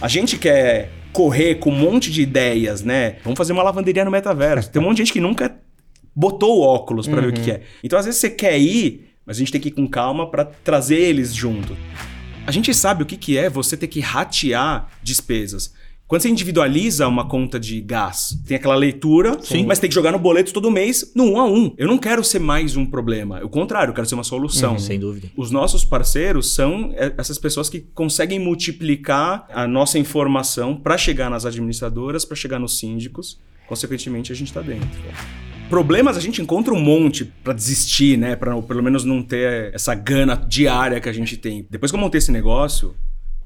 A gente quer correr com um monte de ideias, né? Vamos fazer uma lavanderia no metaverso. Tem um monte de gente que nunca botou o óculos para ver o que, que é. Então, às vezes, você quer ir, mas a gente tem que ir com calma para trazer eles junto. A gente sabe o que, que é você ter que ratear despesas. Quando você individualiza uma conta de gás, tem aquela leitura, Sim. mas tem que jogar no boleto todo mês no um a um. Eu não quero ser mais um problema. O contrário, eu quero ser uma solução. Sem dúvida. Os nossos parceiros são é, essas pessoas que conseguem multiplicar a nossa informação para chegar nas administradoras, para chegar nos síndicos. Consequentemente, a gente está dentro. Problemas a gente encontra um monte para desistir, né? Para pelo menos não ter essa gana diária que a gente tem. Depois que eu montei esse negócio,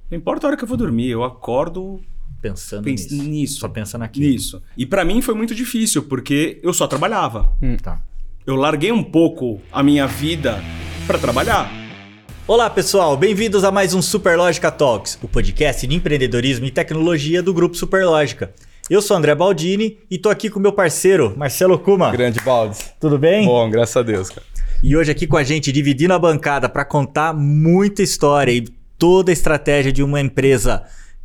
não importa a hora que eu vou dormir, eu acordo Pensando pens- nisso. nisso. Só pensa naquilo. nisso. E para mim foi muito difícil, porque eu só trabalhava. Tá. Eu larguei um pouco a minha vida para trabalhar. Olá, pessoal. Bem-vindos a mais um Superlógica Talks, o podcast de empreendedorismo e tecnologia do grupo Superlógica. Eu sou André Baldini e tô aqui com meu parceiro, Marcelo Kuma. Grande Baldes. Tudo bem? Bom, graças a Deus, cara. E hoje aqui com a gente, dividindo a bancada para contar muita história e toda a estratégia de uma empresa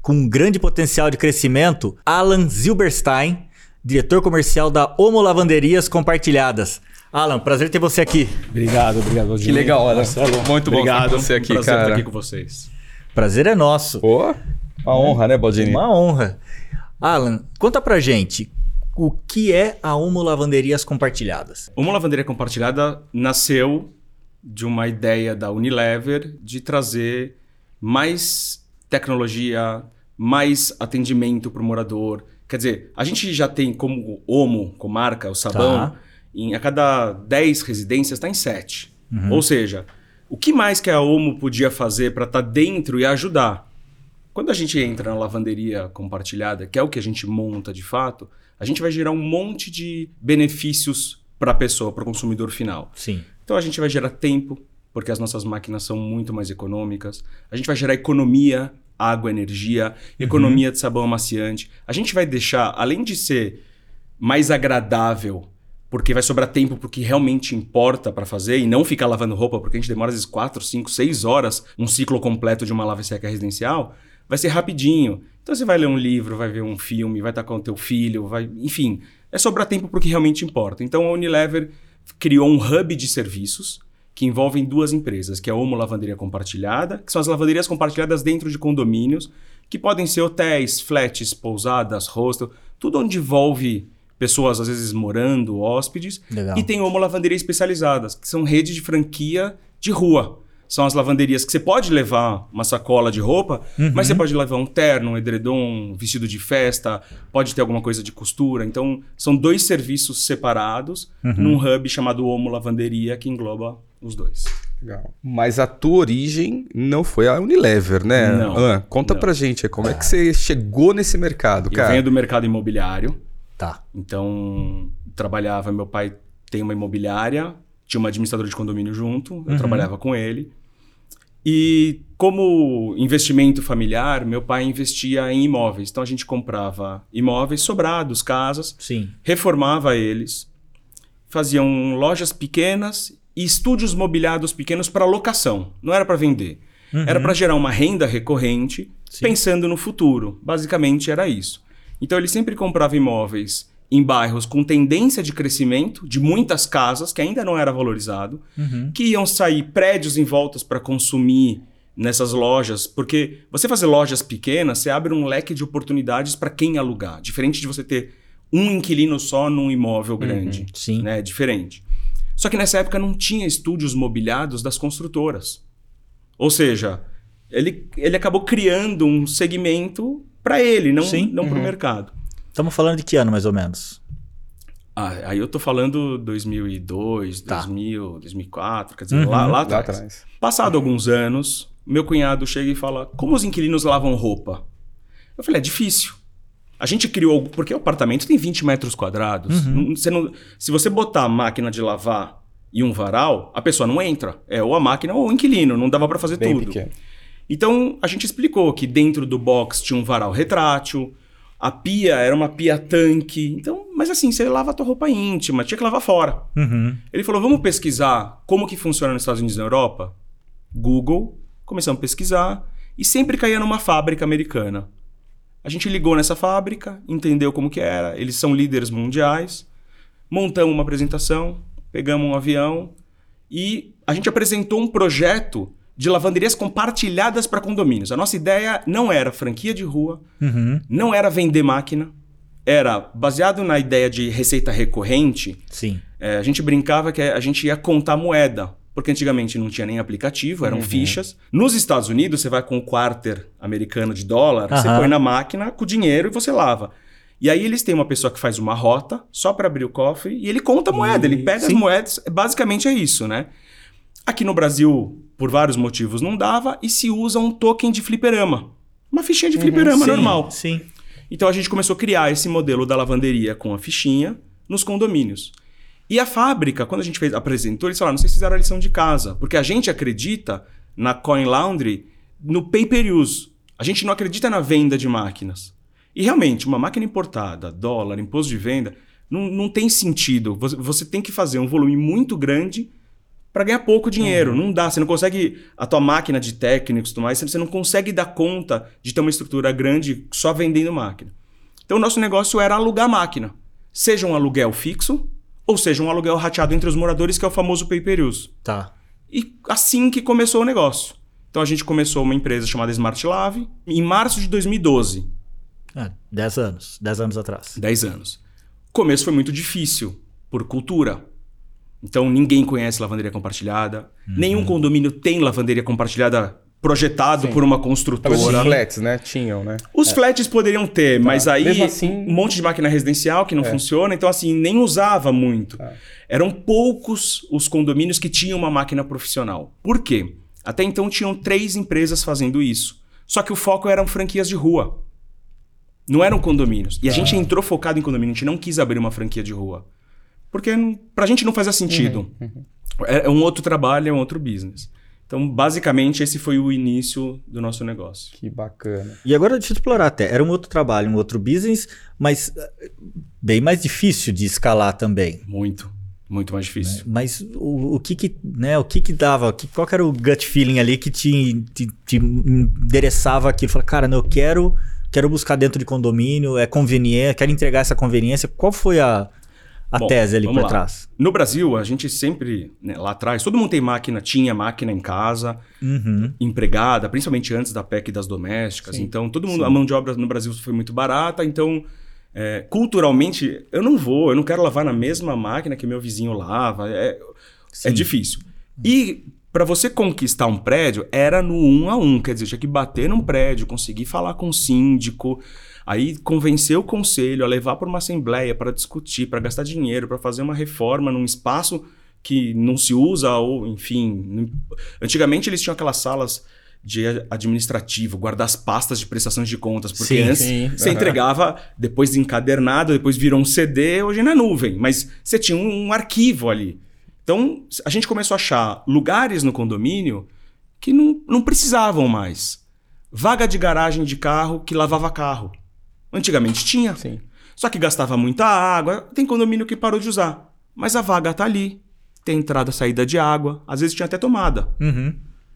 com um grande potencial de crescimento, Alan Zilberstein, diretor comercial da Homo Lavanderias Compartilhadas. Alan, prazer ter você aqui. Obrigado, obrigado. Que legal, olha. Muito bom Obrigado. estar com você aqui, prazer cara. estar aqui com vocês. Prazer é nosso. Pô, uma honra, né, Baldini? Uma honra. Alan, conta pra gente o que é a Homo Lavanderias Compartilhadas. Uma lavanderia compartilhada nasceu de uma ideia da Unilever de trazer mais tecnologia, mais atendimento para o morador. Quer dizer, a gente já tem como Omo, como marca, o sabão, Tá. em, a cada 10 residências está em 7. Ou seja, o que mais que a Omo podia fazer para estar dentro e ajudar? Quando a gente entra na lavanderia compartilhada, que é o que a gente monta de fato, a gente vai gerar um monte de benefícios para a pessoa, para o consumidor final. Sim. Então a gente vai gerar tempo, porque as nossas máquinas são muito mais econômicas. A gente vai gerar economia, água, energia, economia de sabão amaciante. A gente vai deixar, além de ser mais agradável, porque vai sobrar tempo para o que realmente importa para fazer e não ficar lavando roupa, porque a gente demora às vezes 4, 5, 6 horas um ciclo completo de uma lava e seca residencial, vai ser rapidinho. Então você vai ler um livro, vai ver um filme, vai estar com o teu filho, vai, enfim, é sobrar tempo para o que realmente importa. Então a Unilever criou um hub de serviços que envolvem duas empresas, que é a Homo Lavanderia Compartilhada, que são as lavanderias compartilhadas dentro de condomínios, que podem ser hotéis, flats, pousadas, hostel, tudo onde envolve pessoas às vezes morando, hóspedes, Legal. e tem Homo Lavanderia especializadas, que são redes de franquia de rua. São as lavanderias que você pode levar uma sacola de roupa, mas você pode levar um terno, um edredom, um vestido de festa, pode ter alguma coisa de costura. Então, são dois serviços separados num hub chamado Homo Lavanderia, que engloba os dois. Legal. Mas a tua origem não foi a Unilever, né? Não, Alan, conta não. pra gente, como é que você chegou nesse mercado, Eu cara? venho do mercado imobiliário, Tá. então trabalhava. Meu pai tem uma imobiliária, tinha uma administradora de condomínio junto, eu trabalhava com ele. E como investimento familiar, meu pai investia em imóveis. Então a gente comprava imóveis sobrados, casas, Sim. reformava eles, faziam lojas pequenas e estúdios mobiliados pequenos para locação. Não era para vender. Era para gerar uma renda recorrente, Sim. pensando no futuro. Basicamente era isso. Então ele sempre comprava imóveis em bairros com tendência de crescimento, de muitas casas, que ainda não era valorizado, que iam sair prédios em voltas para consumir nessas lojas, porque você fazer lojas pequenas, você abre um leque de oportunidades para quem alugar, diferente de você ter um inquilino só num imóvel grande, sim. né? Diferente. Só que nessa época não tinha estúdios mobiliados das construtoras. Ou seja, ele, ele acabou criando um segmento para ele, não, Sim. não para o mercado. Estamos falando de que ano, mais ou menos? Ah, aí eu tô falando 2002, Tá. 2000, 2004, quer dizer, Uhum. lá, lá Lá atrás. atrás. Passado alguns anos, meu cunhado chega e fala: Como os inquilinos lavam roupa? Eu falei: É difícil. A gente criou. Porque o apartamento tem 20 metros quadrados. Uhum. Não- você não- se você botar a máquina de lavar e um varal, a pessoa não entra. É ou a máquina ou o inquilino. Não dava para fazer Bem tudo. pequeno. Então a gente explicou que dentro do box tinha um varal retrátil, a pia era uma pia tanque. Então, mas assim, você lava a tua roupa íntima, tinha que lavar fora. Uhum. Ele falou: vamos pesquisar como que funciona nos Estados Unidos e na Europa? Google, começamos a pesquisar e sempre caía numa fábrica americana. A gente ligou nessa fábrica, entendeu como que era, eles são líderes mundiais, montamos uma apresentação, pegamos um avião e a gente apresentou um projeto de lavanderias compartilhadas para condomínios. A nossa ideia não era franquia de rua, Uhum. não era vender máquina, era baseado na ideia de receita recorrente. Sim. é, a gente brincava que a gente ia contar moeda, porque antigamente não tinha nem aplicativo, eram fichas. Nos Estados Unidos, você vai com o quarter americano de dólar, você Aham. põe na máquina com o dinheiro e você lava. E aí eles têm uma pessoa que faz uma rota só para abrir o cofre e ele conta a moeda, ele pega as sim. moedas, basicamente é isso, né? Aqui no Brasil, por vários motivos, não dava e se usa um token de fliperama. Uma fichinha de fliperama Sim, normal. Sim. Então a gente começou a criar esse modelo da lavanderia com a fichinha nos condomínios. E a fábrica, quando a gente fez, apresentou, eles falaram: vocês fizeram a lição de casa. Porque a gente acredita na Coin Laundry no pay-per-use. A gente não acredita na venda de máquinas. E realmente, uma máquina importada, dólar, imposto de venda, não, não tem sentido. Você, você tem que fazer um volume muito grande para ganhar pouco dinheiro. Não dá. Você não consegue. A tua máquina de técnicos e tudo mais, você não consegue dar conta de ter uma estrutura grande só vendendo máquina. Então, o nosso negócio era alugar máquina. Seja um aluguel fixo, ou seja um aluguel rateado entre os moradores, que é o famoso pay-per-use. Tá. E assim que começou o negócio. Então, a gente começou uma empresa chamada Smart Lave em março de 2012. Ah, 10 anos. 10 anos atrás. 10 anos. O começo foi muito difícil, por cultura. Então ninguém conhece lavanderia compartilhada. Nenhum condomínio tem lavanderia compartilhada projetado por uma Talvez os construtora. flats, né? Tinham, né? Os flats poderiam ter, mas aí assim- um monte de máquina residencial que não funciona, então assim, nem usava muito. Eram poucos os condomínios que tinham uma máquina profissional. Por quê? Até então tinham três empresas fazendo isso. Só que o foco eram franquias de rua. Não eram condomínios. E a gente entrou focado em condomínio, a gente não quis abrir uma franquia de rua. Porque pra gente não fazia sentido. É é um outro trabalho, é um outro business. Então, basicamente, esse foi o início do nosso negócio. Que bacana. E agora deixa eu explorar até. Era um outro trabalho, um outro business, mas eh, bem mais difícil de escalar também. Muito, muito mais difícil. Mas o, o que que, né, o que que dava, o que, qual que era o gut feeling ali que te, te, te endereçava aquilo? Fala, cara, não, eu quero, quero buscar dentro de condomínio, é conveniente, quero entregar essa conveniência. Qual foi a, a Bom, tese ali por lá. trás? No Brasil, a gente sempre, né, lá atrás, todo mundo tem máquina, tinha máquina em casa, Uhum. empregada, principalmente antes da PEC das domésticas. Sim, Então, todo mundo, a mão de obra no Brasil foi muito barata. Então, é, culturalmente, eu não vou, eu não quero lavar na mesma máquina que meu vizinho lava. É, é Sim. difícil. E para você conquistar um prédio, era no um a um. Quer dizer, tinha que bater num prédio, conseguir falar com o síndico, aí convencer o conselho a levar para uma assembleia para discutir, para gastar dinheiro, para fazer uma reforma num espaço que não se usa, ou enfim. Antigamente eles tinham aquelas salas de administrativo, guardar as pastas de prestações de contas, porque Sim, antes sim. você Aham. entregava depois de encadernado, depois virou um CD, hoje é na nuvem, mas você tinha um, um arquivo ali. Então a gente começou a achar lugares no condomínio que não, não precisavam mais. Vaga de garagem de carro que lavava carro. Antigamente tinha. Sim. Só que gastava muita água. Tem condomínio que parou de usar. Mas a vaga tá ali. Tem entrada e saída de água. Às vezes tinha até tomada. Uhum.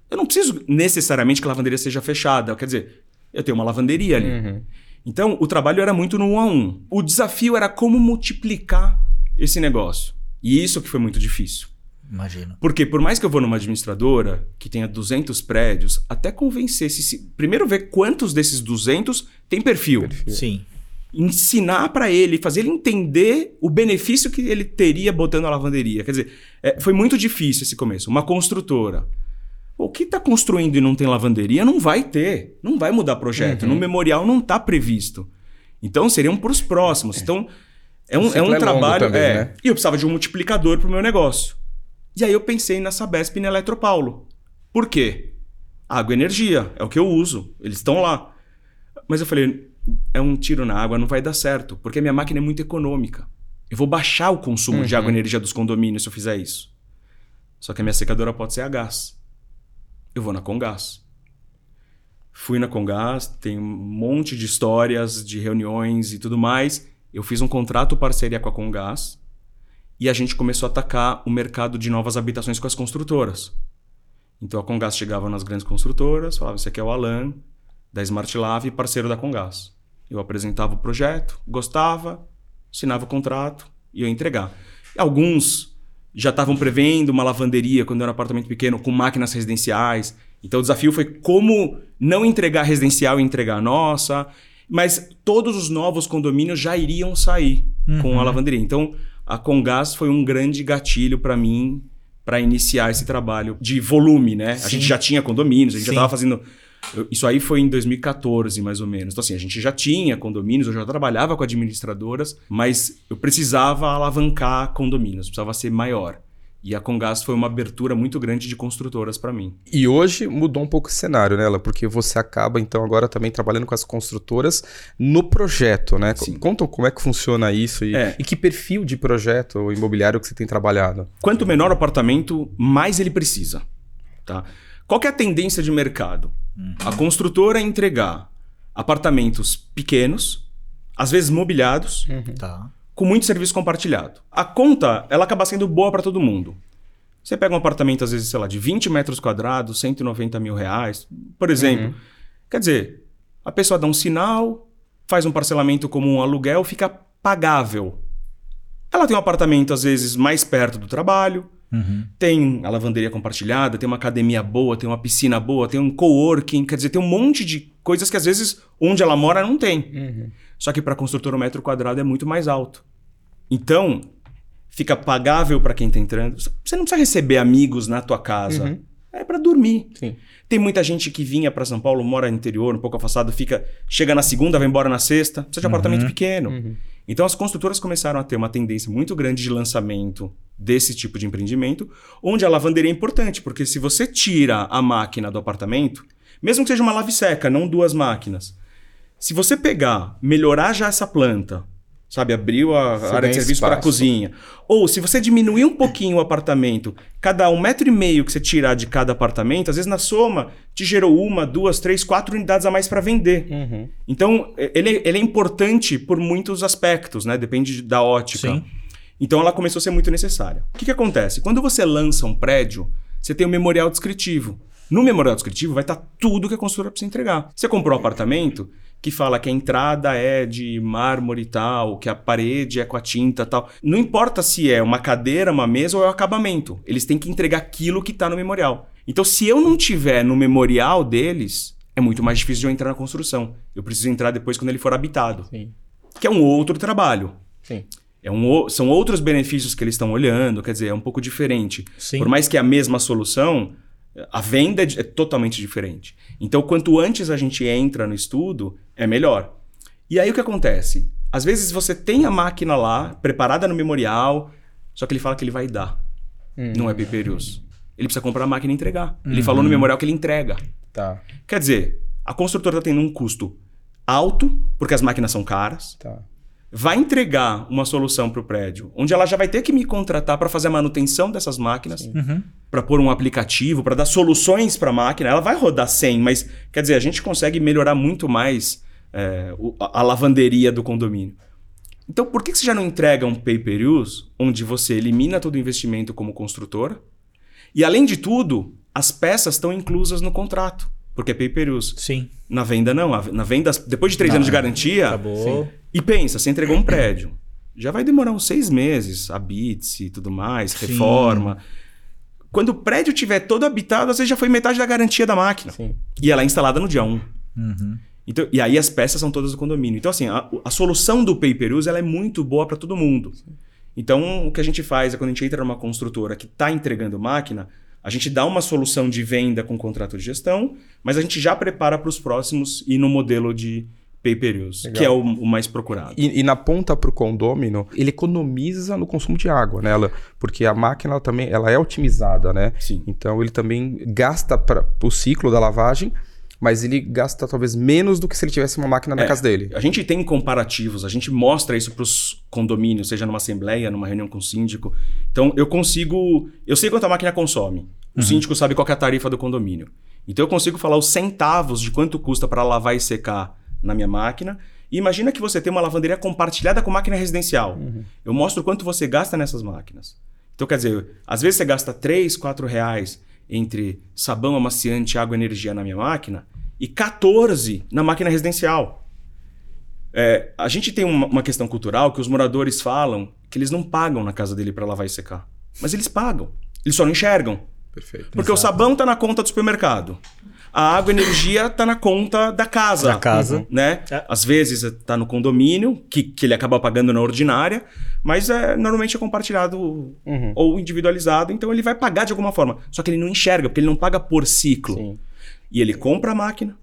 Eu não preciso necessariamente que a lavanderia seja fechada. Quer dizer, eu tenho uma lavanderia ali. Uhum. Então, o trabalho era muito no um a um. O desafio era como multiplicar esse negócio. E isso que foi muito difícil. Imagino. Porque por mais que eu vou numa administradora que tenha 200 prédios, até convencer se, primeiro ver quantos desses 200 tem perfil. Sim. Ensinar para ele, fazer ele entender o benefício que ele teria botando a lavanderia. Quer dizer, é, foi muito difícil esse começo. Uma construtora. O que está construindo e não tem lavanderia não vai ter. Não vai mudar projeto. No memorial não está previsto. Então seriam para os próximos. Então é um, é um é trabalho. também, é. né? E eu precisava de um multiplicador para o meu negócio. E aí eu pensei na Sabesp e na Eletropaulo. Por quê? Água e energia, é o que eu uso. Eles estão lá. Mas eu falei, é um tiro na água, não vai dar certo, porque a minha máquina é muito econômica. Eu vou baixar o consumo de água e energia dos condomínios se eu fizer isso. Só que a minha secadora pode ser a gás. Eu vou na Congás. Fui na Congás, tem um monte de histórias, de reuniões e tudo mais. Eu fiz um contrato parceria com a Congás e a gente começou a atacar o mercado de novas habitações com as construtoras. Então a Congás chegava nas grandes construtoras, falava: Esse aqui é o Alan, da Smart parceiro da Congás. Eu apresentava o projeto, gostava, assinava o contrato e eu ia entregar. Alguns já estavam prevendo uma lavanderia quando era um apartamento pequeno com máquinas residenciais. Então o desafio foi como não entregar residencial e entregar a nossa. Mas todos os novos condomínios já iriam sair com a lavanderia. Então a Congás foi um grande gatilho para mim para iniciar esse trabalho de volume, né? A Sim. gente já tinha condomínios, a gente já Sim. estava fazendo. Isso aí foi em 2014, mais ou menos. Então, assim, a gente já tinha condomínios, eu já trabalhava com administradoras, mas eu precisava alavancar condomínios, precisava ser maior. E a Congás foi uma abertura muito grande de construtoras para mim. E hoje mudou um pouco o cenário, né, Ela? Porque você acaba, então, agora também trabalhando com as construtoras no projeto, né? Sim. Conta como é que funciona isso e, É. e que perfil de projeto imobiliário que você tem trabalhado. Quanto menor o apartamento, mais ele precisa. Tá? Qual que é a tendência de mercado? A construtora entregar apartamentos pequenos, às vezes mobiliados, Tá. Com muito serviço compartilhado. A conta, ela acaba sendo boa para todo mundo. Você pega um apartamento, às vezes, sei lá, de 20 metros quadrados, 190 mil reais, por exemplo. Quer dizer, a pessoa dá um sinal, faz um parcelamento como um aluguel, fica pagável. Ela tem um apartamento, às vezes, mais perto do trabalho, Uhum. tem a lavanderia compartilhada, tem uma academia boa, tem uma piscina boa, tem um coworking, quer dizer, tem um monte de coisas que às vezes onde ela mora não tem. Só que para construtora o metro quadrado é muito mais alto. Então, fica pagável para quem tá entrando. Você não precisa receber amigos na tua casa. É para dormir. Sim. Tem muita gente que vinha para São Paulo, mora no interior, um pouco afastado, fica, chega na segunda, vai embora na sexta, precisa de apartamento pequeno. Então as construtoras começaram a ter uma tendência muito grande de lançamento desse tipo de empreendimento, onde a lavanderia é importante, porque se você tira a máquina do apartamento, mesmo que seja uma lave seca, não duas máquinas, se você pegar, melhorar já essa planta, sabe, abriu a Você área de serviço para a cozinha, ou se você diminuir um pouquinho o apartamento, cada um metro e meio que você tirar de cada apartamento, às vezes na soma te gerou uma, duas, três, quatro unidades a mais para vender. Então e- ele, ele é importante por muitos aspectos, né? Depende da ótica. Sim. Então ela começou a ser muito necessária. O que, que acontece? Quando você lança um prédio, você tem um memorial descritivo. No memorial descritivo vai estar tudo que a construtora precisa entregar. Você comprou um apartamento que fala que a entrada é de mármore e tal, que a parede é com a tinta e tal. Não importa se é uma cadeira, uma mesa ou é o acabamento. Eles têm que entregar aquilo que está no memorial. Então, se eu não tiver no memorial deles, é muito mais difícil de eu entrar na construção. Eu preciso entrar depois quando ele for habitado. Sim. Que é um outro trabalho. Sim. É um, são outros benefícios que eles estão olhando, quer dizer, é um pouco diferente. Sim. Por mais que é a mesma solução, a venda é, é totalmente diferente. Então, quanto antes a gente entra no estudo, é melhor. E aí o que acontece? Às vezes você tem a máquina lá, preparada no memorial, só que ele fala que ele vai dar. Não é pay per use. Ele precisa comprar a máquina e entregar. Ele falou no memorial que ele entrega. Tá. Quer dizer, a construtora está tendo um custo alto, porque as máquinas são caras Tá. Vai entregar uma solução para o prédio, onde ela já vai ter que me contratar para fazer a manutenção dessas máquinas, para pôr um aplicativo, para dar soluções para a máquina. Ela vai rodar 100, mas quer dizer, a gente consegue melhorar muito mais é, a, lavanderia do condomínio. Então, por que que você já não entrega um pay per use, onde você elimina todo o investimento como construtora? E além de tudo, as peças estão inclusas no contrato, porque é pay per use. Sim. Na venda, não. Na venda, depois de três anos de garantia, Acabou. e pensa, você entregou um prédio. Já vai demorar uns seis meses, habite-se e tudo mais, Sim. reforma. Quando o prédio tiver todo habitado, às vezes já foi metade da garantia da máquina. Sim. E ela é instalada no dia 1. Uhum. Então, e aí as peças são todas do condomínio. Então, assim, a, a solução do pay per use ela é muito boa para todo mundo. Então, o que a gente faz é quando a gente entra numa construtora que está entregando máquina, a gente dá uma solução de venda com contrato de gestão, mas a gente já prepara para os próximos e no modelo de pay per use, Legal. que é o, o mais procurado. E, e na ponta para o condômino, ele economiza no consumo de água, né? Ela- porque a máquina ela também ela é otimizada, né? Sim. Então ele também gasta para o ciclo da lavagem, mas ele gasta talvez menos do que se ele tivesse uma máquina na É. casa dele. A gente tem comparativos, a gente mostra isso para os condomínios, seja numa assembleia, numa reunião com o síndico. Então eu consigo. Eu sei quanto a máquina consome. O síndico sabe qual é a tarifa do condomínio. Então eu consigo falar os centavos de quanto custa para lavar e secar na minha máquina. E imagina que você tem uma lavanderia compartilhada com máquina residencial. Eu mostro quanto você gasta nessas máquinas. Então, quer dizer, às vezes você gasta 3, 4 reais entre sabão amaciante, água e energia na minha máquina e 14 na máquina residencial. É, a gente tem uma, uma questão cultural que os moradores falam que eles não pagam na casa dele para lavar e secar. Mas eles pagam. Eles só não enxergam. Perfeito. Porque o sabão tá na conta do supermercado. A água e energia tá na conta da casa. Da casa. Uhum. Né? É. Às vezes tá no condomínio, que, que ele acaba pagando na ordinária, mas é, normalmente é compartilhado Uhum. ou individualizado, então ele vai pagar de alguma forma. Só que ele não enxerga, porque ele não paga por ciclo. Sim. E ele compra a máquina,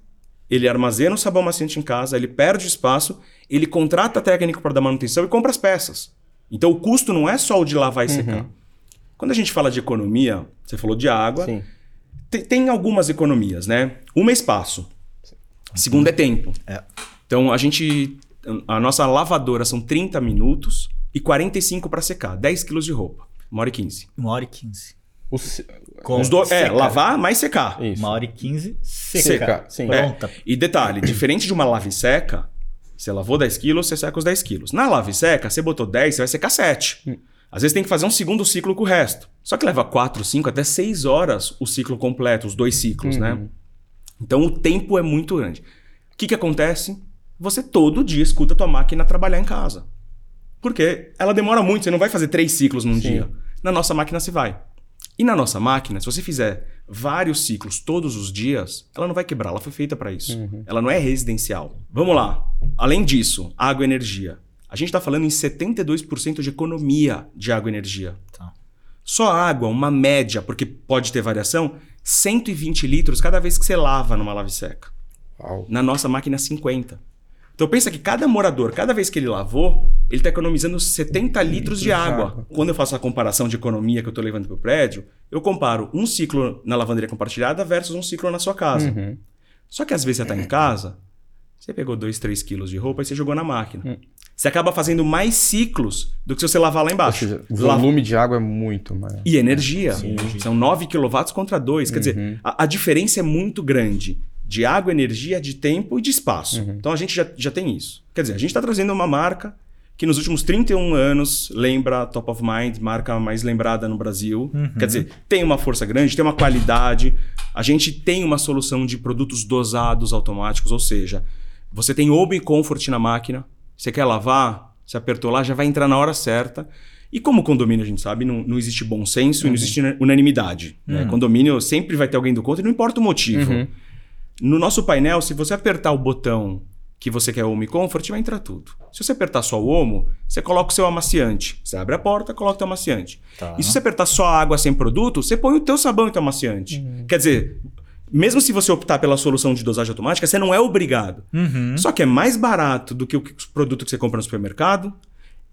ele armazena o sabão maciante em casa, ele perde espaço, ele contrata técnico para dar manutenção e compra as peças. Então o custo não é só o de lavar e secar. Quando a gente fala de economia, você falou de água, Sim. Tem, algumas economias, né? Uma é espaço. Segunda é tempo. É. Então a gente. A nossa lavadora são 30 minutos e 45 para secar. 10 quilos de roupa. Uma hora e 15. Uma hora e quinze. O se- Com Os dois. É, lavar mais secar. Isso. Uma hora e quinze seca. Seca, sim. Pronta. E detalhe, diferente de uma lave seca, você lavou 10 quilos, você seca os 10 quilos. Na lave seca, você botou 10, você vai secar 7. Às vezes tem que fazer um segundo ciclo com o resto. Só que leva 4, 5, até 6 horas o ciclo completo, os dois ciclos, né? Então o tempo é muito grande. O que, que acontece? Você todo dia escuta a tua máquina trabalhar em casa. Porque ela demora muito, você não vai fazer três ciclos num dia. Na nossa máquina você vai. E na nossa máquina, se você fizer vários ciclos todos os dias, ela não vai quebrar, ela foi feita para isso. Ela não é residencial. Vamos lá. Além disso, água e energia. A gente está falando em 72% de economia de água e energia. Tá. Só água, uma média, porque pode ter variação, 120 litros cada vez que você lava numa lave seca. Uau. Na nossa máquina, 50. Então pensa que cada morador, cada vez que ele lavou, ele está economizando 70 litros de água. água. Quando eu faço a comparação de economia que eu estou levando para o prédio, eu comparo um ciclo na lavanderia compartilhada versus um ciclo na sua casa. Uhum. Só que às vezes você está em casa, você pegou 2, 3 quilos de roupa e você jogou na máquina. Você acaba fazendo mais ciclos do que se você lavar lá Ou embaixo. seja, o volume de água é muito maior. e energia. Sim, energia. São 9 kW contra 2. Quer dizer, a, a diferença é muito grande de água, energia, de tempo e de espaço. Então a gente já, já tem isso. Quer dizer, a gente está trazendo uma marca que nos últimos 31 anos lembra a Top of Mind, marca mais lembrada no Brasil. Quer dizer, tem uma força grande, tem uma qualidade. A gente tem uma solução de produtos dosados automáticos, ou seja, você tem Open Comfort na máquina, você quer lavar, você apertou lá, já vai entrar na hora certa. E como condomínio, a gente sabe, não, não existe bom senso e não existe unanimidade. né? Condomínio sempre vai ter alguém do contra e não importa o motivo. No nosso painel, se você apertar o botão que você quer Home Comfort, vai entrar tudo. Se você apertar só o Omo, você coloca o seu amaciante. Você abre a porta, coloca o teu amaciante. Tá. E se você apertar só água sem produto, você põe o teu sabão e o teu amaciante. Quer dizer, mesmo se você optar pela solução de dosagem automática, você não é obrigado. Só que é mais barato do que o que- o produto que você compra no supermercado.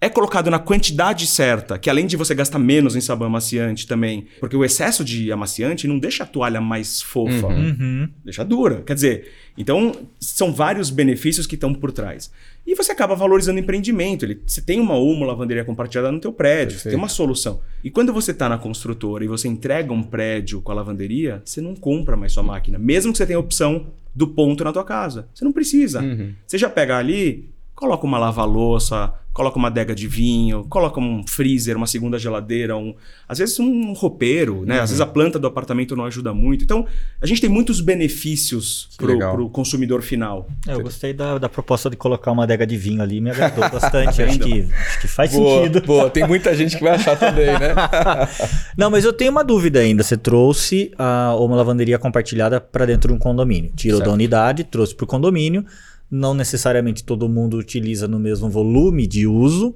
É colocado na quantidade certa, que além de você gastar menos em sabão amaciante também, porque o excesso de amaciante não deixa a toalha mais fofa, Uhum. deixa dura. Quer dizer, então são vários benefícios que estão por trás. E você acaba valorizando o empreendimento. Ele, você tem uma uma lavanderia compartilhada no teu prédio, você tem uma solução. E quando você está na construtora e você entrega um prédio com a lavanderia, você não compra mais sua máquina, mesmo que você tenha a opção do ponto na tua casa. Você não precisa. Você já pega ali, coloca uma lava-louça, coloca uma adega de vinho, coloca um freezer, uma segunda geladeira, um, às vezes um roupeiro, né? Às vezes a planta do apartamento não ajuda muito. Então, a gente tem muitos benefícios para o consumidor final. É, eu gostei da, da proposta de colocar uma adega de vinho ali, me agradou bastante. acho, que, acho que faz Boa, sentido. boa. Tem muita gente que vai achar também, né? Não, mas eu tenho uma dúvida ainda. Você trouxe a, uma lavanderia compartilhada para dentro de um condomínio. Tirou Certo. da unidade, trouxe para o condomínio. Não necessariamente todo mundo utiliza no mesmo volume de uso.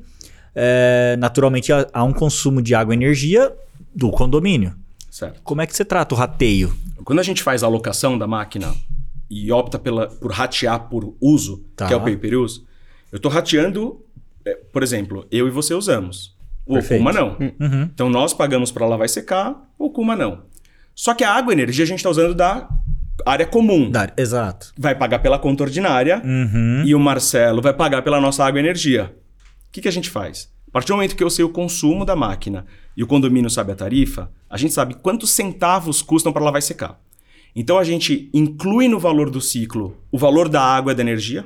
É, naturalmente há, um consumo de água e energia do condomínio. Certo. Como é que você trata o rateio? Quando a gente faz a alocação da máquina e opta pela, por ratear por uso, Tá. que é o pay per use, eu estou rateando, é, por exemplo, eu e você usamos. O Perfeito. Okuma não. Uhum. Então nós pagamos para lavar e secar, o Okuma não. Só que a água e energia a gente está usando da área comum. Dá- exato. Vai pagar pela conta ordinária Uhum. e o Marcelo vai pagar pela nossa água e energia. O que, que a gente faz? A partir do momento que eu sei o consumo da máquina e o condomínio sabe a tarifa, a gente sabe quantos centavos custam para lavar e secar. Então a gente inclui no valor do ciclo o valor da água e da energia.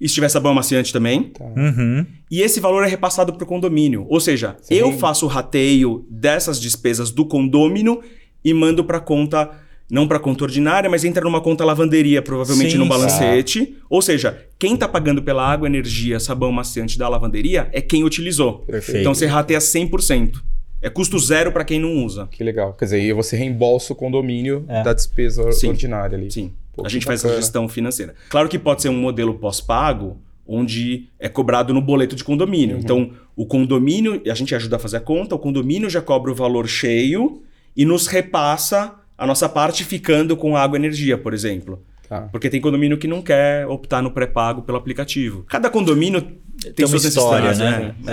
E se tiver sabão amaciante também. Uhum. E esse valor é repassado para o condomínio. Ou seja, eu faço o rateio dessas despesas do condômino e mando para a conta não para conta ordinária, mas entra numa conta lavanderia, provavelmente Sim, no sim. balancete. Ou seja, quem está pagando pela água, energia, sabão maciante da lavanderia é quem utilizou. Perfeito. Então você rateia 100%. É custo zero para quem não usa. Que legal. Quer dizer, você reembolsa o condomínio É. da despesa Sim. ordinária ali. Sim. Pô, a gente faz essa bacana. gestão financeira. Claro que pode ser um modelo pós-pago, onde é cobrado no boleto de condomínio. Uhum. Então, o condomínio, a gente ajuda a fazer a conta, o condomínio já cobra o valor cheio e nos repassa a nossa parte ficando com água e energia, por exemplo. Tá. Porque tem condomínio que não quer optar no pré-pago pelo aplicativo. Cada condomínio tem, Tem suas história, necessidades, né? É,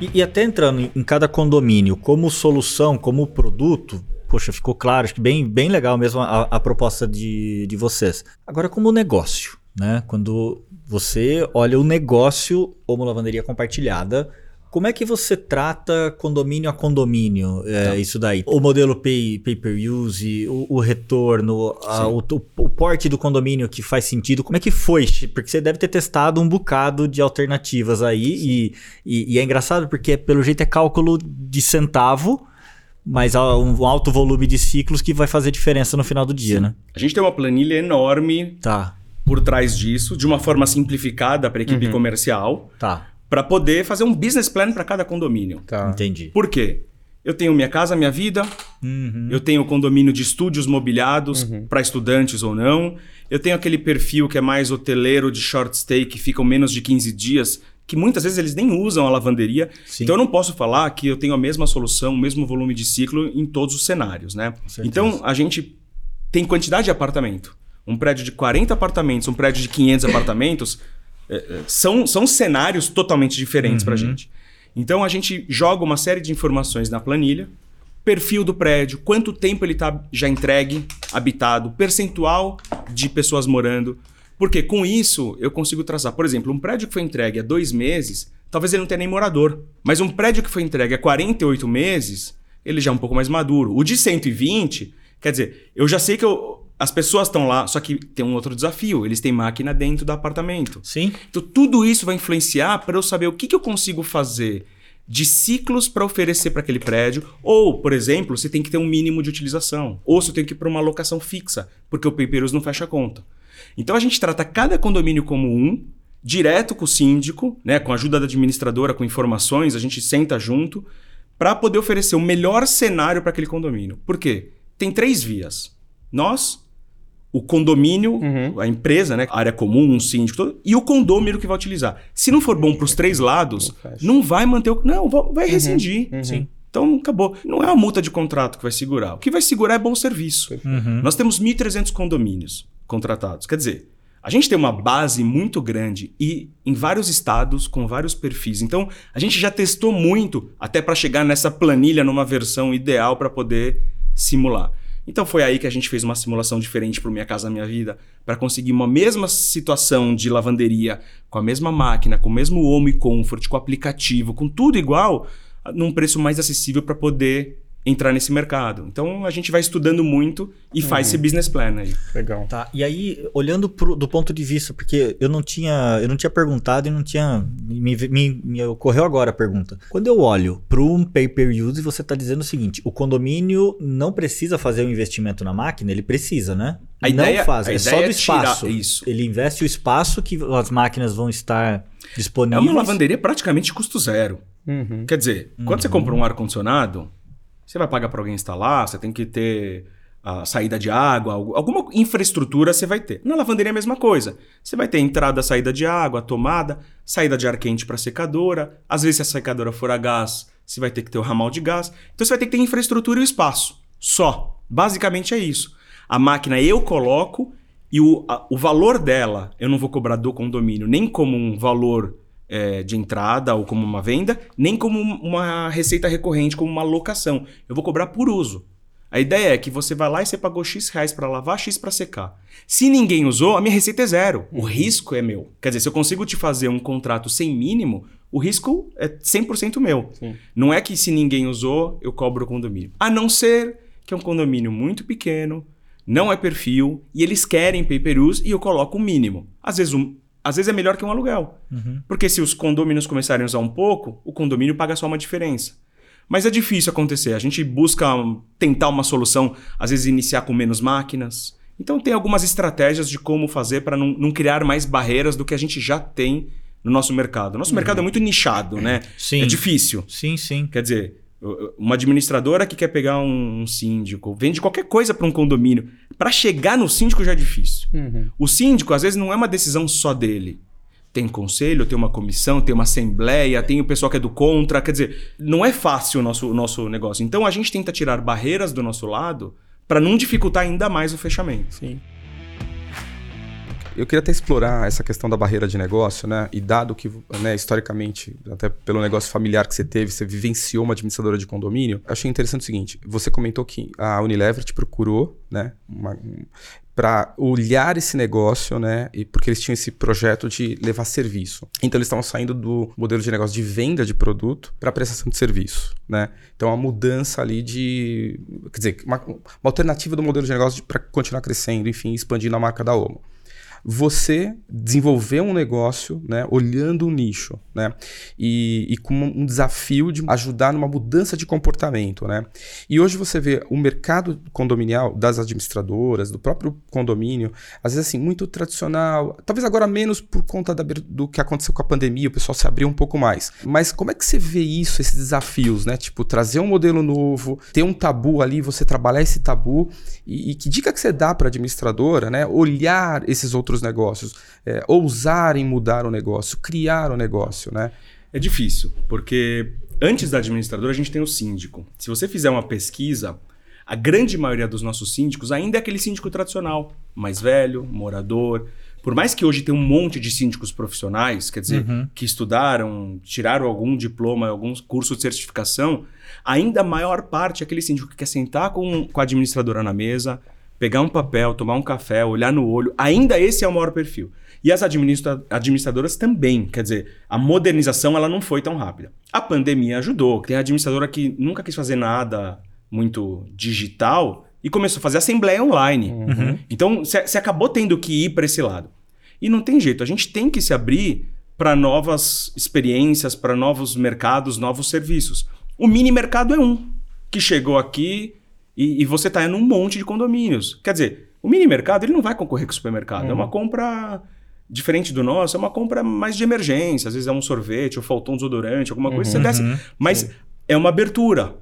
É. E, e até entrando em- em cada condomínio, como solução, como produto, poxa, ficou claro, acho que bem, bem legal mesmo a, a proposta de, de vocês. Agora, como negócio, né? Quando você olha o negócio como lavanderia compartilhada, como é que você trata condomínio a condomínio, é, isso daí? O modelo pay, pay per use, o, o retorno, a- o, o, porte do condomínio que faz sentido, como é que foi? Porque você deve ter testado um bocado de alternativas aí e, e, e é engraçado porque pelo jeito é cálculo de centavo, mas há um alto volume de ciclos que vai fazer diferença no final do dia, né? A gente tem uma planilha enorme Tá, por trás disso, de uma forma simplificada para a equipe comercial. tá, para poder fazer um business plan para cada condomínio. Tá. entendi. Por quê? Eu tenho minha casa, minha vida, Uhum. eu tenho condomínio de estúdios mobiliados para estudantes ou não, eu tenho aquele perfil que é mais hoteleiro de short stay que ficam menos de 15 dias, que muitas vezes eles nem usam a lavanderia. Sim. Então eu não posso falar que eu tenho a mesma solução, o mesmo volume de ciclo em todos os cenários, né? Então a gente tem quantidade de apartamento. Um prédio de 40 apartamentos, um prédio de 500 apartamentos, são, são cenários totalmente diferentes para a gente. Então a gente joga uma série de informações na planilha, perfil do prédio, quanto tempo ele está já entregue, habitado, percentual de pessoas morando. Porque com isso eu consigo traçar, por exemplo, um prédio que foi entregue há dois meses, talvez ele não tenha nem morador. Mas um prédio que foi entregue há 48 meses, ele já é um pouco mais maduro. O de 120, quer dizer, eu já sei que eu- as pessoas estão lá, só que tem um outro desafio, eles têm máquina dentro do apartamento. Sim? Então, tudo isso vai influenciar para eu saber o que, que eu consigo fazer de ciclos para oferecer para aquele prédio. Ou, por exemplo, se tem que ter um mínimo de utilização. Ou se eu tenho que ir para uma locação fixa, porque o Paperus não fecha a conta. Então, a gente trata cada condomínio como um, direto com o síndico, né, com a ajuda da administradora, com informações, a gente senta junto para poder oferecer o melhor cenário para aquele condomínio. Por quê? Tem três vias. Nós, o condomínio, Uhum. a empresa, né, a área comum, um síndico, todo, e o condômino que vai utilizar. Se não for bom para os três lados, Não vai manter o. Não, va- vai rescindir. Sim. Então, acabou. Não é a multa de contrato que vai segurar. O que vai segurar é bom serviço. Uhum. Nós temos 1.300 condomínios contratados. Quer dizer, a gente tem uma base muito grande e em vários estados, com vários perfis. Então, a gente já testou muito até para chegar nessa planilha numa versão ideal para poder simular. Então, foi aí que a gente fez uma simulação diferente para Minha Casa Minha Vida, para conseguir uma mesma situação de lavanderia, com a mesma máquina, com o mesmo Home Comfort, com o aplicativo, com tudo igual, num preço mais acessível para poder entrar nesse mercado. Então, a gente vai estudando muito e faz esse business plan aí. Legal. Tá, e aí, olhando pro- do ponto de vista, porque eu não tinha, eu não tinha perguntado e não tinha. Me, me- me ocorreu agora a pergunta. Quando eu olho para um pay-per-use, você está dizendo o seguinte: o condomínio não precisa fazer o investimento na máquina, ele precisa, né? A não ideia- faz, a é só do é espaço. isso. Ele investe o espaço que as máquinas vão estar É disponíveis. uma lavanderia praticamente custo zero. Uhum. Quer dizer, quando você compra um ar-condicionado, você vai pagar para alguém instalar, você tem que ter a saída de água, algu- alguma infraestrutura você vai ter. Na lavanderia é a mesma coisa. Você vai ter entrada, saída de água, tomada, saída de ar quente para secadora. Às vezes, se a secadora for a gás, você vai ter que ter o ramal de gás. Então, você vai ter que ter infraestrutura e o espaço. Só. Basicamente é isso. A máquina eu coloco e o, a- o valor dela eu não vou cobrar do condomínio nem como um valor é, de entrada ou como uma venda, nem como um- uma receita recorrente, como uma locação. Eu vou cobrar por uso. A ideia é que você vai lá e você pagou X reais para lavar, X para secar. Se ninguém usou, a minha receita é zero. O risco é meu. Quer dizer, se eu consigo te fazer um contrato sem mínimo, o risco é 100% meu. Sim. Não é que se ninguém usou, eu cobro o condomínio. A não ser que é um condomínio muito pequeno, não é perfil, e eles querem pay-per-use e eu coloco o mínimo. Às vezes, um, às vezes é melhor que um aluguel. Uhum. Porque se os condôminos começarem a usar um pouco, o condomínio paga só uma diferença. Mas é difícil acontecer. A gente busca tentar uma solução, às vezes iniciar com menos máquinas. Então tem algumas estratégias de como fazer para não, não, criar mais barreiras do que a gente já tem no nosso mercado. Nosso uhum. mercado é muito nichado, né? Sim. É difícil. Sim, sim. Quer dizer, uma administradora que quer pegar um, síndico, vende qualquer coisa para um condomínio. Para chegar no síndico já é difícil. Uhum. O síndico, às vezes, não é uma decisão só dele. Tem conselho, tem uma comissão, tem uma assembleia, tem o pessoal que é do contra. Quer dizer, não é fácil o nosso, o nosso negócio. Então a gente tenta tirar barreiras do nosso lado para não dificultar ainda mais o fechamento. Sim. Eu queria até explorar essa questão da barreira de negócio, né? E dado que, né, historicamente, até pelo negócio familiar que você teve, você vivenciou uma administradora de condomínio, achei interessante o seguinte: você comentou que a Unilever te procurou, né? para olhar esse negócio, né? E porque eles tinham esse projeto de levar serviço. Então eles estavam saindo do modelo de negócio de venda de produto para prestação de serviço, né? Então a mudança ali de, quer dizer, uma, uma alternativa do modelo de negócio para continuar crescendo, enfim, expandindo a marca da Omo você desenvolver um negócio, né, olhando um nicho, né, e, e, com um desafio de ajudar numa mudança de comportamento, né. E hoje você vê o mercado condominial das administradoras, do próprio condomínio, às vezes assim muito tradicional, talvez agora menos por conta da, do que aconteceu com a pandemia, o pessoal se abriu um pouco mais. Mas como é que você vê isso, esses desafios, né? Tipo trazer um modelo novo, ter um tabu ali, você trabalhar esse tabu e, e que dica que você dá para administradora, né? Olhar esses outros outros negócios, é, ousarem mudar o negócio, criar o negócio, né? É difícil, porque antes da administradora a gente tem o síndico. Se você fizer uma pesquisa, a grande maioria dos nossos síndicos ainda é aquele síndico tradicional, mais velho, morador. Por mais que hoje tenha um monte de síndicos profissionais, quer dizer, uhum. que estudaram, tiraram algum diploma, algum curso de certificação, ainda a maior parte é aquele síndico que quer sentar com, com a administradora na mesa, pegar um papel, tomar um café, olhar no olho, ainda esse é o maior perfil. E as administra administradoras também, quer dizer, a modernização ela não foi tão rápida. A pandemia ajudou. Tem administradora que nunca quis fazer nada muito digital e começou a fazer assembleia online. Uhum. Então, você acabou tendo que ir para esse lado. E não tem jeito, a gente tem que se abrir para novas experiências, para novos mercados, novos serviços. O mini mercado é um que chegou aqui, e, e você está em um monte de condomínios. Quer dizer, o mini mercado ele não vai concorrer com o supermercado. Uhum. É uma compra diferente do nosso, é uma compra mais de emergência. Às vezes é um sorvete, ou faltou um desodorante, alguma coisa, uhum. você desce. Uhum. Mas Sim. é uma abertura.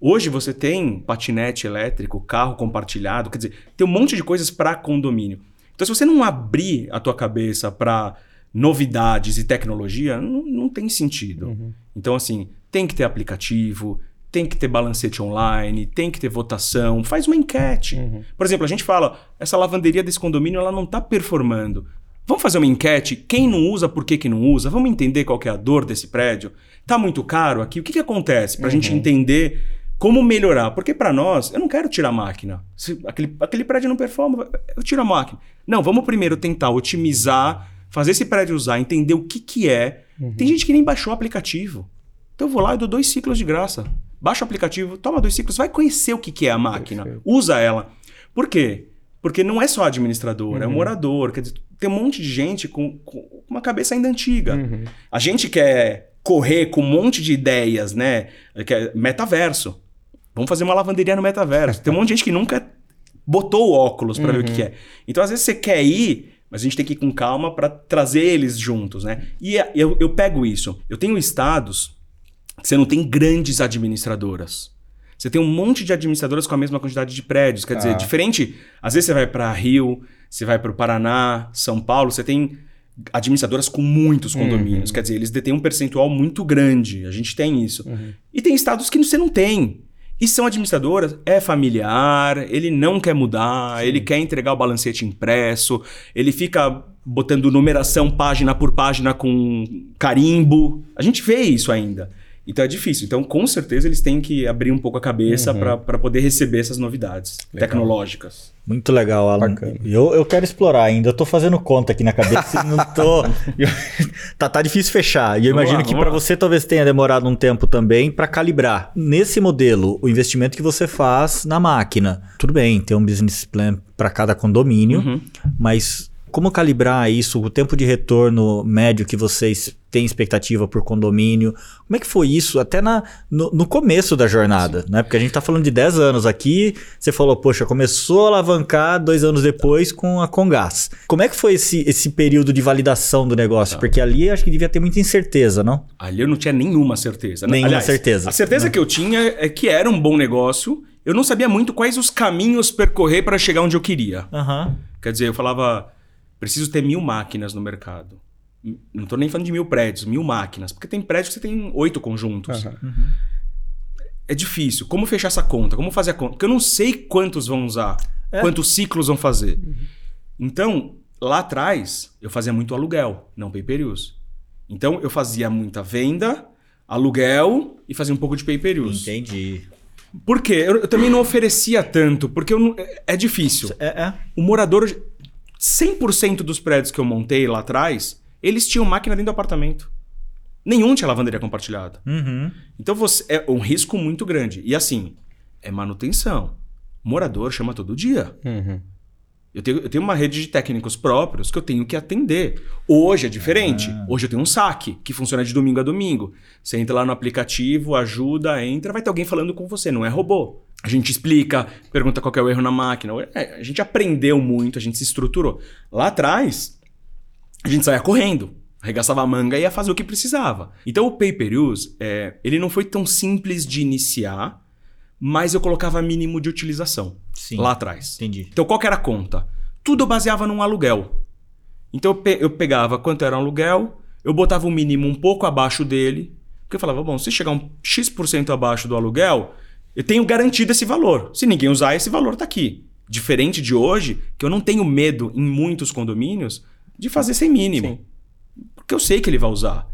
Hoje você tem patinete elétrico, carro compartilhado, quer dizer, tem um monte de coisas para condomínio. Então, se você não abrir a tua cabeça para novidades e tecnologia, não, não tem sentido. Uhum. Então, assim, tem que ter aplicativo, tem que ter balancete online, tem que ter votação, faz uma enquete. Uhum. Por exemplo, a gente fala, essa lavanderia desse condomínio ela não está performando. Vamos fazer uma enquete? Quem não usa, por que, que não usa? Vamos entender qual é a dor desse prédio? Tá muito caro aqui? O que, que acontece? Para a uhum. gente entender como melhorar. Porque para nós, eu não quero tirar a máquina. Se aquele, aquele prédio não performa, eu tiro a máquina. Não, vamos primeiro tentar otimizar, fazer esse prédio usar, entender o que, que é. Uhum. Tem gente que nem baixou o aplicativo. Então eu vou lá e dou dois ciclos de graça. Baixa o aplicativo, toma dois ciclos, vai conhecer o que, que é a máquina. Perfeito. Usa ela. Por quê? Porque não é só administrador, uhum. é um uhum. morador. Quer dizer, tem um monte de gente com, com uma cabeça ainda antiga. Uhum. A gente quer correr com um monte de ideias, né? Que é metaverso. Vamos fazer uma lavanderia no metaverso. tem um monte de gente que nunca botou o óculos para uhum. ver o que, que é. Então, às vezes, você quer ir, mas a gente tem que ir com calma para trazer eles juntos, né? E eu, eu pego isso. Eu tenho estados você não tem grandes administradoras. Você tem um monte de administradoras com a mesma quantidade de prédios. Quer ah. dizer, diferente. Às vezes você vai para Rio, você vai para o Paraná, São Paulo, você tem administradoras com muitos uhum. condomínios. Uhum. Quer dizer, eles detêm um percentual muito grande. A gente tem isso. Uhum. E tem estados que você não tem. E são administradoras, é familiar, ele não quer mudar, Sim. ele quer entregar o balancete impresso, ele fica botando numeração página por página com carimbo. A gente vê isso ainda. Então é difícil. Então, com certeza, eles têm que abrir um pouco a cabeça uhum. para poder receber essas novidades legal. tecnológicas. Muito legal, Alan. Eu, eu quero explorar ainda. Eu tô fazendo conta aqui na cabeça e não tô. tá, tá difícil fechar. E eu vamos imagino lá, que para você talvez tenha demorado um tempo também para calibrar. Nesse modelo, o investimento que você faz na máquina. Tudo bem, tem um business plan para cada condomínio, uhum. mas Como calibrar isso, o tempo de retorno médio que vocês têm expectativa por condomínio? Como é que foi isso até na, no, no começo da jornada? Né? Porque a gente está falando de 10 anos aqui, você falou, poxa, começou a alavancar dois anos depois com a Congás. Como é que foi esse, esse período de validação do negócio? Tá. Porque ali acho que devia ter muita incerteza, não? Ali eu não tinha nenhuma certeza. Né? Nenhuma Aliás, certeza. A certeza né? que eu tinha é que era um bom negócio. Eu não sabia muito quais os caminhos percorrer para chegar onde eu queria. Uhum. Quer dizer, eu falava preciso ter mil máquinas no mercado. Não estou nem falando de mil prédios, mil máquinas. Porque tem prédios que você tem oito conjuntos. Uhum. É difícil. Como fechar essa conta? Como fazer a conta? Porque eu não sei quantos vão usar, é. quantos ciclos vão fazer. Uhum. Então, lá atrás, eu fazia muito aluguel, não pay per use. Então, eu fazia muita venda, aluguel e fazia um pouco de pay per use. Entendi. Por quê? Eu, eu também não oferecia tanto, porque não, é, é, difícil. É, é. O morador 100% dos prédios que eu montei lá atrás, eles tinham máquina dentro do apartamento. Nenhum tinha lavanderia compartilhada. Uhum. Então você é um risco muito grande. E assim, é manutenção. morador chama todo dia. Uhum. Eu, tenho, eu tenho uma rede de técnicos próprios que eu tenho que atender. Hoje é diferente. Ah. Hoje eu tenho um saque que funciona de domingo a domingo. Você entra lá no aplicativo, ajuda, entra, vai ter alguém falando com você, não é robô. A gente explica, pergunta qual é o erro na máquina. É, a gente aprendeu muito, a gente se estruturou. Lá atrás, a gente saía correndo, arregaçava a manga e ia fazer o que precisava. Então o pay per use, é, ele não foi tão simples de iniciar, mas eu colocava mínimo de utilização Sim, lá atrás. Entendi. Então qual era a conta? Tudo eu baseava num aluguel. Então eu, pe eu pegava quanto era um aluguel, eu botava o mínimo um pouco abaixo dele, porque eu falava, bom, se chegar um X% abaixo do aluguel, eu tenho garantido esse valor. Se ninguém usar, esse valor está aqui. Diferente de hoje, que eu não tenho medo em muitos condomínios de fazer sem mínimo. Sim. Porque eu sei que ele vai usar.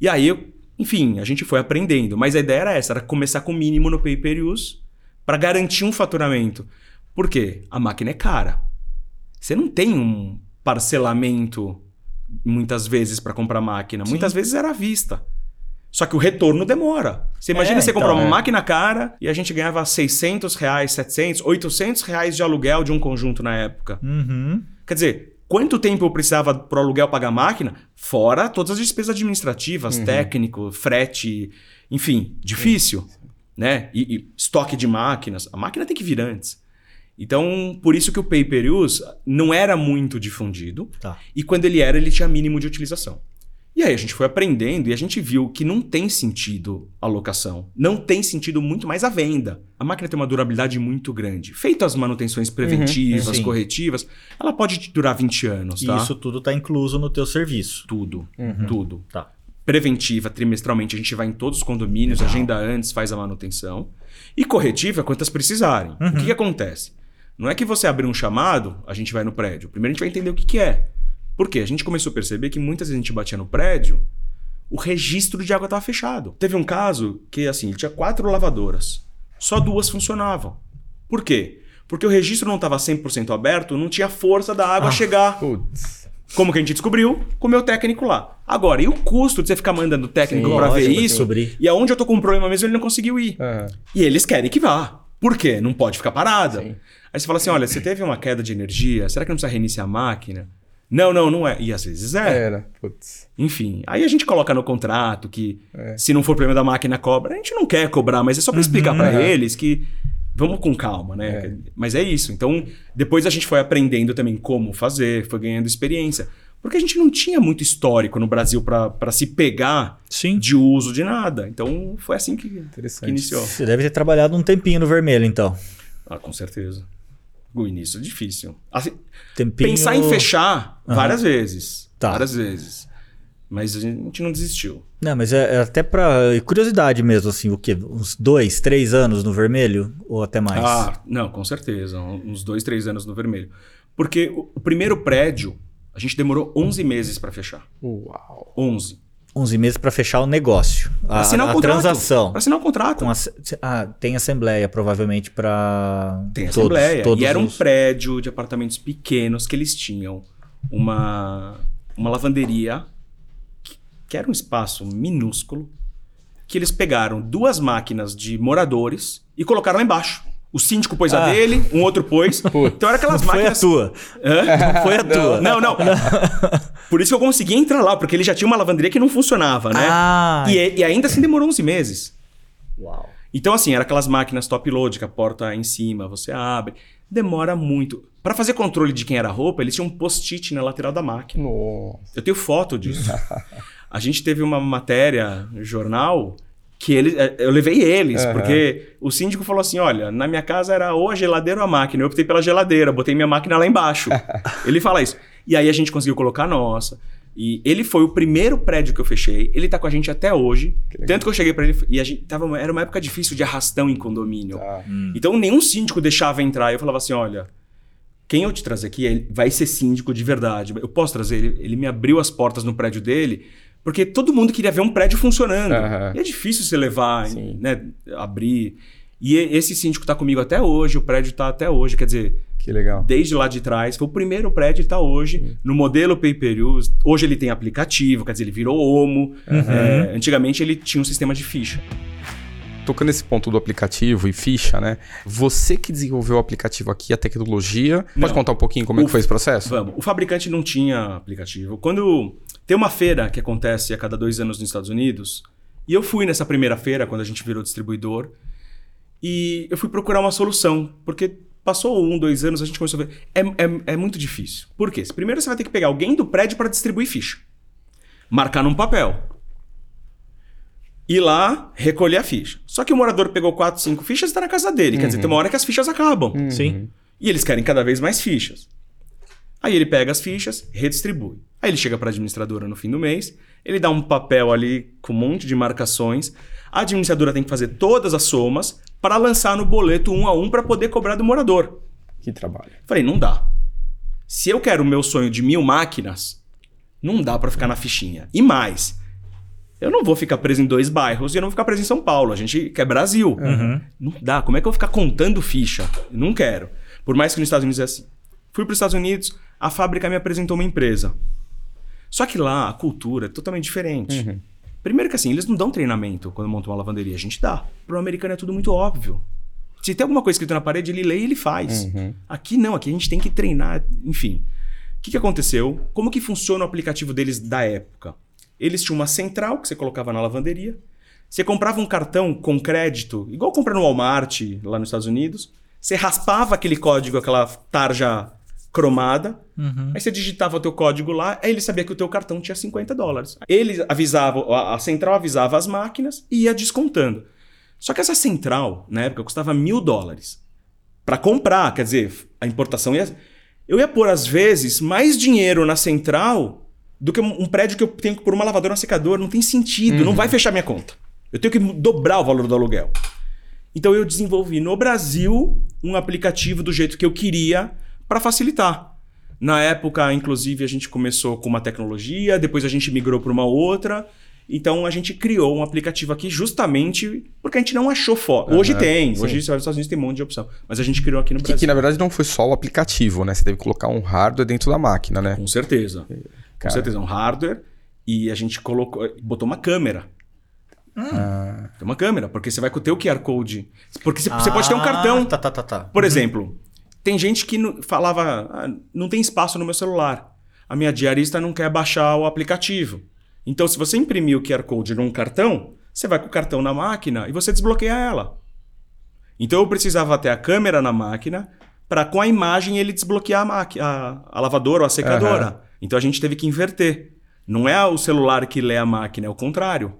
E aí, enfim, a gente foi aprendendo. Mas a ideia era essa, era começar com o mínimo no pay per use para garantir um faturamento. Por quê? A máquina é cara. Você não tem um parcelamento muitas vezes para comprar máquina. Sim. Muitas vezes era à vista. Só que o retorno demora. Você imagina é, você então, comprar uma é. máquina cara e a gente ganhava 600 reais, 700, 800 reais de aluguel de um conjunto na época. Uhum. Quer dizer, quanto tempo eu precisava pro aluguel pagar a máquina? Fora todas as despesas administrativas, uhum. técnico, frete, enfim, difícil. Né? E, e, estoque de máquinas. A máquina tem que vir antes. Então, por isso que o pay per use não era muito difundido. Tá. E quando ele era, ele tinha mínimo de utilização. E aí a gente foi aprendendo e a gente viu que não tem sentido a locação. Não tem sentido muito mais a venda. A máquina tem uma durabilidade muito grande. Feito as manutenções preventivas, uhum, corretivas, ela pode durar 20 anos, tá? E isso tudo está incluso no teu serviço. Tudo, uhum. tudo. Tá. Preventiva, trimestralmente, a gente vai em todos os condomínios, Legal. agenda antes, faz a manutenção. E corretiva, quantas precisarem. Uhum. O que, que acontece? Não é que você abrir um chamado, a gente vai no prédio. Primeiro a gente vai entender o que, que é. Por quê? A gente começou a perceber que muitas vezes a gente batia no prédio, o registro de água estava fechado. Teve um caso que, assim, tinha quatro lavadoras. Só duas funcionavam. Por quê? Porque o registro não estava 100% aberto, não tinha força da água ah, chegar. Putz. Como que a gente descobriu? Com o meu técnico lá. Agora, e o custo de você ficar mandando técnico para ver isso? Descobrir. E aonde eu tô com um problema mesmo, ele não conseguiu ir. Uhum. E eles querem que vá. Por quê? Não pode ficar parada. Sim. Aí você fala assim: olha, você teve uma queda de energia, será que não precisa reiniciar a máquina? Não, não, não é. E às vezes é. Era, putz. Enfim, aí a gente coloca no contrato que é. se não for problema da máquina cobra, a gente não quer cobrar, mas é só para explicar uhum, para é. eles que vamos com calma, né? É. Mas é isso. Então, depois a gente foi aprendendo também como fazer, foi ganhando experiência. Porque a gente não tinha muito histórico no Brasil para se pegar Sim. de uso de nada. Então, foi assim que, que iniciou. Você deve ter trabalhado um tempinho no vermelho, então. Ah, com certeza. O início é difícil. Assim, Tempinho... Pensar em fechar uhum. várias vezes. Tá. Várias vezes. Mas a gente não desistiu. Não, mas é, é até para curiosidade mesmo, assim, o quê? Uns dois, três anos no vermelho? Ou até mais? Ah, não, com certeza. Uns dois, três anos no vermelho. Porque o, o primeiro prédio, a gente demorou 11 meses para fechar. Uau! 11. 11 meses para fechar o negócio. A, assinar o a contrato. transação. Para assinar o contrato. A, ah, tem assembleia, provavelmente, para. Tem todos, assembleia. Todos e era um prédio de apartamentos pequenos que eles tinham uma, uma lavanderia, que, que era um espaço minúsculo, que eles pegaram duas máquinas de moradores e colocaram lá embaixo. O síndico pôs a dele, um outro pôs. Então era aquelas Não foi a máquinas. tua. Hã? Não foi a tua. Não, não. Por isso que eu consegui entrar lá, porque ele já tinha uma lavanderia que não funcionava, né? Ah. E, e ainda assim demorou 11 meses. Uau. Então, assim, era aquelas máquinas top load, que a porta é em cima, você abre. Demora muito. Para fazer controle de quem era a roupa, eles tinham um post-it na lateral da máquina. Nossa. Eu tenho foto disso. a gente teve uma matéria no jornal que ele, eh, eu levei eles, Aham. porque o síndico falou assim: olha, na minha casa era ou a geladeira ou a máquina. Eu optei pela geladeira, botei minha máquina lá embaixo. ele fala isso. E aí a gente conseguiu colocar a nossa. E ele foi o primeiro prédio que eu fechei. Ele tá com a gente até hoje. Que. Tanto que eu cheguei pra ele e a gente tava, era uma época difícil de arrastão em condomínio. Tá. Então nenhum síndico deixava entrar. Eu falava assim: olha, quem eu te trazer aqui ele vai ser síndico de verdade. Eu posso trazer ele. Ele me abriu as portas no prédio dele, porque todo mundo queria ver um prédio funcionando. Aham. E é difícil você levar, Sim. né, abrir. E esse síndico está comigo até hoje, o prédio está até hoje, quer dizer, Que legal. desde lá de trás. Foi o primeiro prédio, ele está hoje no modelo pay per use. Hoje ele tem aplicativo, quer dizer, ele virou Omo. É, antigamente ele tinha um sistema de ficha. Tocando nesse ponto do aplicativo e ficha, né? Você que desenvolveu o aplicativo aqui, a tecnologia. Pode Não. contar um pouquinho como é O- que foi esse processo? Vamos. O fabricante não tinha aplicativo. Quando tem uma feira que acontece a cada dois anos nos Estados Unidos, e eu fui nessa primeira feira quando a gente virou distribuidor, e eu fui procurar uma solução, porque passou um, dois anos, a gente começou a ver. É, é, é muito difícil. Por quê? Primeiro você vai ter que pegar alguém do prédio para distribuir ficha, marcar num papel. Ir lá, recolher a ficha. Só que o morador pegou quatro, cinco fichas e está na casa dele. Quer dizer, tem uma hora que as fichas acabam. Sim. E eles querem cada vez mais fichas. Aí ele pega as fichas, redistribui. Aí ele chega para a administradora no fim do mês, ele dá um papel ali com um monte de marcações. A administradora tem que fazer todas as somas para lançar no boleto um a um para poder cobrar do morador. Que trabalho. Falei, não dá. Se eu quero o meu sonho de mil máquinas, não dá para ficar na fichinha. E mais, eu não vou ficar preso em dois bairros e eu não vou ficar preso em São Paulo. A gente quer Brasil. Não dá. Como é que eu vou ficar contando ficha? Não quero. Por mais que nos Estados Unidos é assim. Fui para os Estados Unidos, a fábrica me apresentou uma empresa. Só que lá a cultura é totalmente diferente. Primeiro que assim, eles não dão treinamento quando montam uma lavanderia. A gente dá. Para o americano é tudo muito óbvio. Se tem alguma coisa escrita na parede, ele lê e ele faz. Aqui não, aqui a gente tem que treinar, enfim. O que, que aconteceu? Como que funciona o aplicativo deles da época? Eles tinham uma central que você colocava na lavanderia. Você comprava um cartão com crédito, igual compra no Walmart lá nos Estados Unidos. Você raspava aquele código, aquela tarja cromada. Aí você digitava o teu código lá, aí ele sabia que o teu cartão tinha 50 dólares. Ele avisava, a central avisava as máquinas e ia descontando. Só que essa central, na época, custava mil dólares. Para comprar, quer dizer, a importação ia. Eu ia pôr, às vezes, mais dinheiro na central do que um prédio que eu tenho que pôr uma lavadora, um secador. Não tem sentido, não vai fechar minha conta. Eu tenho que dobrar o valor do aluguel. Então eu desenvolvi no Brasil um aplicativo do jeito que eu queria para facilitar. Na época, inclusive, a gente começou com uma tecnologia, depois a gente migrou para uma outra. Então a gente criou um aplicativo aqui justamente porque a gente não achou fora. Hoje tem, sim. hoje você vai nos Estados Unidos tem um monte de opção, mas a gente criou aqui no Que, Brasil. que, na verdade não foi só o aplicativo, né? Você teve que colocar um hardware dentro da máquina, né? Com certeza. Com Cara. certeza, um hardware e a gente colocou, botou uma câmera. Ah, Tem uma câmera, porque você vai com o teu QR Code. Porque você, você pode ter um Ah, cartão. Tá, tá, tá, tá. Por exemplo, tem gente que falava, "Ah, não tem espaço no meu celular. A minha diarista não quer baixar o aplicativo. Então, se você imprimir o QR Code num cartão, você vai com o cartão na máquina e você desbloqueia ela. Então, eu precisava ter a câmera na máquina para, com a imagem, ele desbloquear a, a, a lavadora ou a secadora. Aham. Então, a gente teve que inverter. Não é o celular que lê a máquina, é o contrário.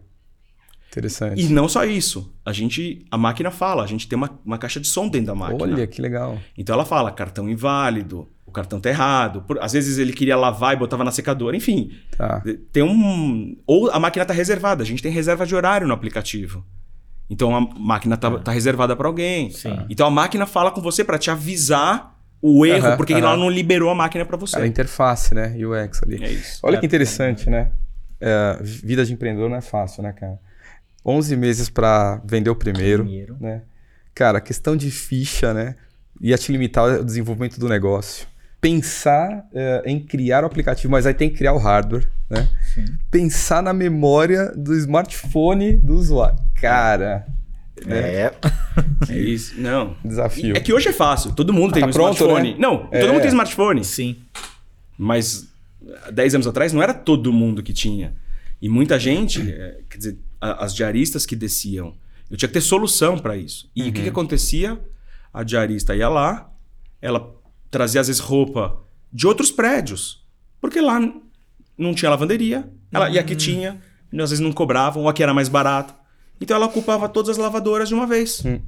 Interessante. E não só isso. A gente, a máquina fala, a gente tem uma, uma caixa de som dentro da máquina. Olha, que legal. Então ela fala cartão inválido, o cartão tá errado. Por- às vezes ele queria lavar e botava na secadora, enfim. Tá. Tem um. Ou a máquina tá reservada. A gente tem reserva de horário no aplicativo. Então a máquina tá, tá reservada para alguém. Sim. Então a máquina fala com você para te avisar o erro, porque ela não liberou a máquina para você. Cara, a interface, né? UX ali. É isso. Olha que interessante, né? É, vida de empreendedor não é fácil, né, cara? 11 meses pra vender o primeiro, Primeiro. né? Cara, questão de ficha, né? Ia te limitar o desenvolvimento do negócio. Pensar é, em criar o aplicativo, mas aí tem que criar o hardware, né? Sim. Pensar na memória do smartphone do usuário. Cara, É. É isso. Não. Desafio. É que hoje é fácil. Todo mundo tem Tá um pronto, smartphone. né? Não, É. todo mundo tem smartphone. Sim. Mas há 10 anos atrás não era todo mundo que tinha. E muita gente, é, quer dizer, a- as diaristas que desciam, eu tinha que ter solução para isso. E o que, que acontecia? A diarista ia lá, ela trazia às vezes roupa de outros prédios, porque lá não tinha lavanderia, ela, e aqui tinha, e às vezes não cobravam, ou aqui era mais barato. Então ela ocupava todas as lavadoras de uma vez. Hum.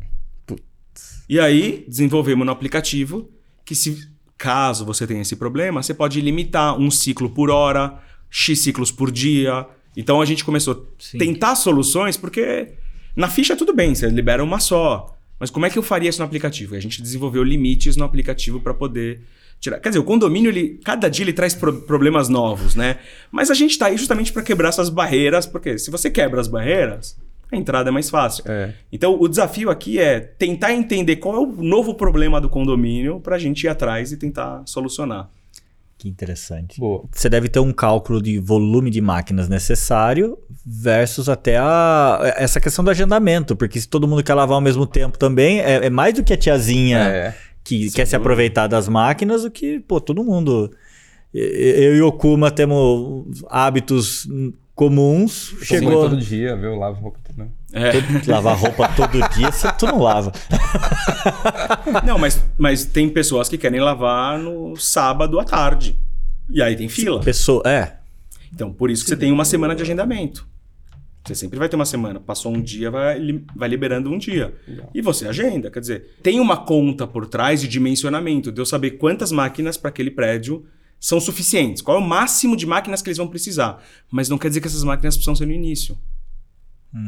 E aí desenvolvemos no aplicativo que se caso você tenha esse problema, você pode limitar um ciclo por hora, x ciclos por dia. Então a gente começou a tentar soluções porque na ficha tudo bem, você libera uma só. Mas como é que eu faria isso no aplicativo? E a gente desenvolveu limites no aplicativo para poder tirar. Quer dizer, o condomínio, ele, cada dia ele traz pro- problemas novos, né? Mas a gente está aí justamente para quebrar essas barreiras, porque se você quebra as barreiras, a entrada é mais fácil. É. Então, o desafio aqui é tentar entender qual é o novo problema do condomínio para a gente ir atrás e tentar solucionar. Que interessante. Boa. Você deve ter um cálculo de volume de máquinas necessário versus até a, essa questão do agendamento, porque se todo mundo quer lavar ao mesmo tempo também, é, é mais do que a tiazinha É. que quer se aproveitar das máquinas, o que, pô, todo mundo. Eu e o Okuma temos hábitos comuns. Chegou Chegou todo dia, viu? Lavo roupa toda. né? É. todo- lavar roupa todo dia, você, tu não lava. Não, mas, mas tem pessoas que querem lavar no sábado à tarde. E aí tem fila. Pessoa, é. Então, por isso que você tem uma semana de agendamento. Você sempre vai ter uma semana. Passou um dia, vai, vai liberando um dia. E você agenda. Quer dizer, tem uma conta por trás de dimensionamento, de eu saber quantas máquinas para aquele prédio são suficientes. Qual é o máximo de máquinas que eles vão precisar. Mas não quer dizer que essas máquinas precisam ser no início.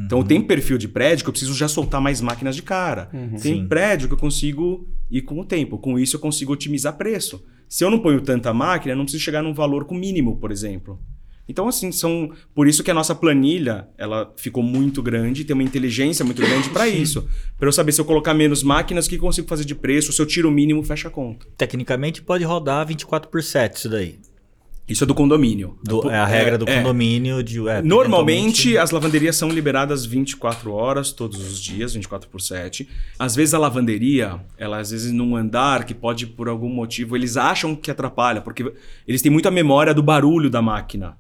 Então, tem perfil de prédio que eu preciso já soltar mais máquinas de cara. Tem Sim. prédio que eu consigo ir com o tempo. Com isso, eu consigo otimizar preço. Se eu não ponho tanta máquina, eu não preciso chegar num valor com mínimo, por exemplo. Então, assim, são. Por isso que a nossa planilha ela ficou muito grande, tem uma inteligência muito grande para isso. Para eu saber se eu colocar menos máquinas, o que consigo fazer de preço, se eu tiro o mínimo, fecha a conta. Tecnicamente pode rodar 24 por 7 isso daí. Isso é do condomínio. Do- é a regra do é. condomínio. De, é, Normalmente, as lavanderias são liberadas 24 horas, todos os dias, 24 por 7. Às vezes a lavanderia, ela às vezes num andar que pode, por algum motivo, eles acham que atrapalha, porque eles têm muita memória do barulho da máquina.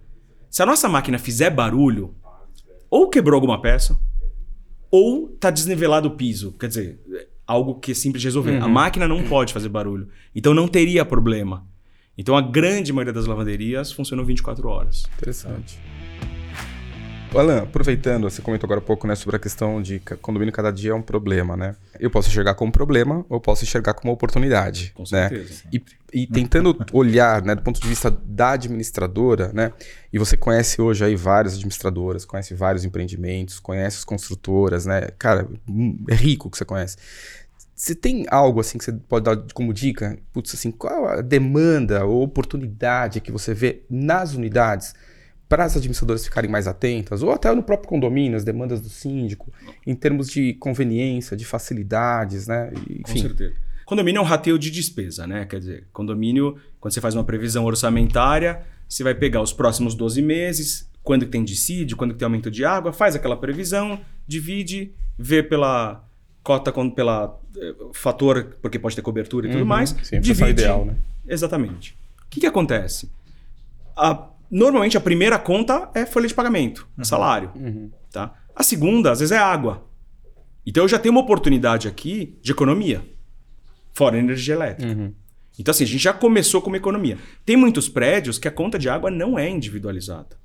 Se a nossa máquina fizer barulho, ou quebrou alguma peça, ou tá desnivelado o piso. Quer dizer, é algo que é simples de resolver. A máquina não pode fazer barulho. Então não teria problema. Então a grande maioria das lavanderias funcionam 24 horas. Interessante. Alan, aproveitando, você comentou agora há pouco né, sobre a questão de que condomínio cada dia é um problema, né? Eu posso enxergar como problema ou posso enxergar como oportunidade. Com né? certeza. E, e tentando olhar né, do ponto de vista da administradora, né? E você conhece hoje aí várias administradoras, conhece vários empreendimentos, conhece as construtoras, né? Cara, hum, é rico o que você conhece. Você tem algo assim que você pode dar como dica? Putz, assim, qual a demanda ou oportunidade que você vê nas unidades para as administradoras ficarem mais atentas, ou até no próprio condomínio, as demandas do síndico, em termos de conveniência, de facilidades, né? E, Com Enfim, certeza. Condomínio é um rateio de despesa, né? Quer dizer, condomínio, quando você faz uma previsão orçamentária, você vai pegar os próximos 12 meses, quando tem dissídio, quando tem aumento de água, faz aquela previsão, divide, vê pela cota, pela eh, fator, porque pode ter cobertura e tudo Uhum, mais, sim, divide. ideal, né? Exatamente. O que, que acontece? A- normalmente a primeira conta é folha de pagamento, salário. Uhum. Tá? A segunda, às vezes, é água. Então eu já tenho uma oportunidade aqui de economia, fora energia elétrica. Uhum. Então, assim, a gente já começou com uma economia. Tem muitos prédios que a conta de água não é individualizada.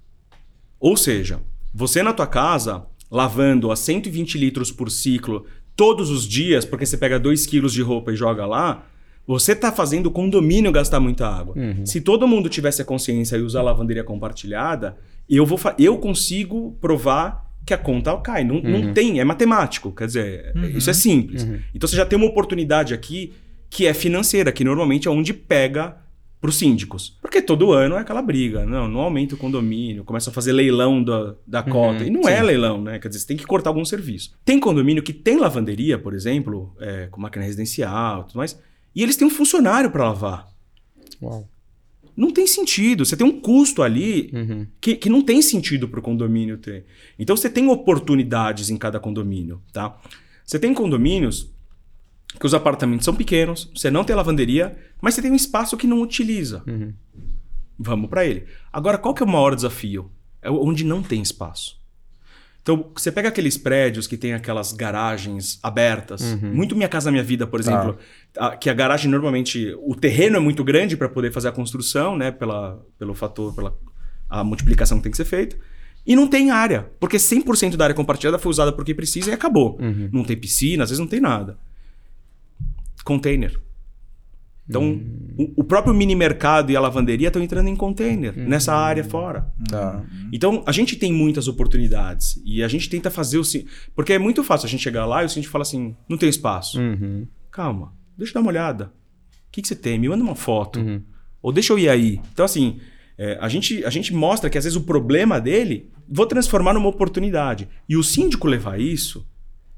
Ou seja, você na tua casa, lavando a 120 litros por ciclo todos os dias, porque você pega 2 quilos de roupa e joga lá, você está fazendo o condomínio gastar muita água. Se todo mundo tivesse a consciência e usar a lavanderia compartilhada, eu, vou eu consigo provar que a conta cai. Não, não tem, é matemático. Quer dizer, isso é simples. Então você já tem uma oportunidade aqui que é financeira, que normalmente é onde pega para os síndicos. Porque todo ano é aquela briga. Não, não aumenta o condomínio, começa a fazer leilão da, da cota. e não é leilão, né? Quer dizer, você tem que cortar algum serviço. Tem condomínio que tem lavanderia, por exemplo, é, com máquina residencial e tudo mais, e eles têm um funcionário para lavar. Uau. Não tem sentido. Você tem um custo ali Uhum. que, que não tem sentido para o condomínio ter. Então você tem oportunidades em cada condomínio, tá? Você tem condomínios que os apartamentos são pequenos, você não tem lavanderia, mas você tem um espaço que não utiliza. Uhum. Vamos para ele. Agora, qual que é o maior desafio? É onde não tem espaço. Então, você pega aqueles prédios que tem aquelas garagens abertas, muito Minha Casa Minha Vida, por exemplo, a- que a garagem normalmente, o terreno é muito grande para poder fazer a construção, né, pela, pelo fator, pela a multiplicação que tem que ser feita, e não tem área, porque 100% da área compartilhada foi usada porque precisa e acabou. Não tem piscina, às vezes não tem nada. Container. Então, o, o próprio mini mercado e a lavanderia estão entrando em container, nessa área fora. Tá. Então, a gente tem muitas oportunidades e a gente tenta fazer o. Porque é muito fácil a gente chegar lá e o síndico fala assim: não tem espaço. Uhum. Calma, deixa eu dar uma olhada. O que, que você tem? Me manda uma foto. Uhum. Ou deixa eu ir aí. Então, assim, é, a, gente, a gente mostra que às vezes o problema dele, vou transformar numa oportunidade. E o síndico levar isso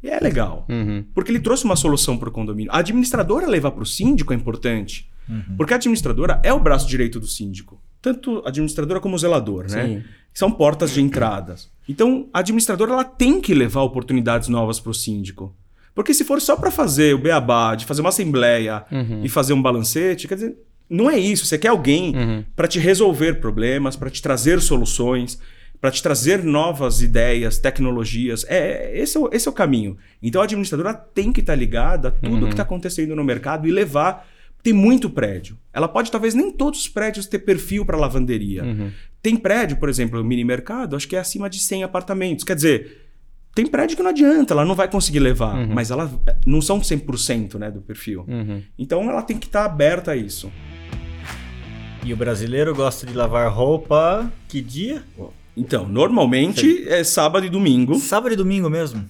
é legal. Uhum. Porque ele trouxe uma solução para o condomínio. A administradora levar para o síndico é importante. Porque a administradora é o braço direito do síndico. Tanto a administradora como o zelador, né? Sim. São portas de entradas. Então, a administradora ela tem que levar oportunidades novas para o síndico. Porque se for só para fazer o beabá, de fazer uma assembleia e fazer um balancete, quer dizer, não é isso. Você quer alguém para te resolver problemas, para te trazer soluções, para te trazer novas ideias, tecnologias. É, esse, é o, esse é o caminho. Então a administradora tem que estar ligada a tudo que está acontecendo no mercado e levar. Tem muito prédio. Ela pode, talvez, nem todos os prédios ter perfil para lavanderia. Tem prédio, por exemplo, o mini mercado, acho que é acima de 100 apartamentos. Quer dizer, tem prédio que não adianta, ela não vai conseguir levar, mas ela não são 100% né, do perfil. Uhum. Então ela tem que estar aberta a isso. E o brasileiro gosta de lavar roupa que dia? Então, normalmente é sábado e domingo Sábado e domingo mesmo.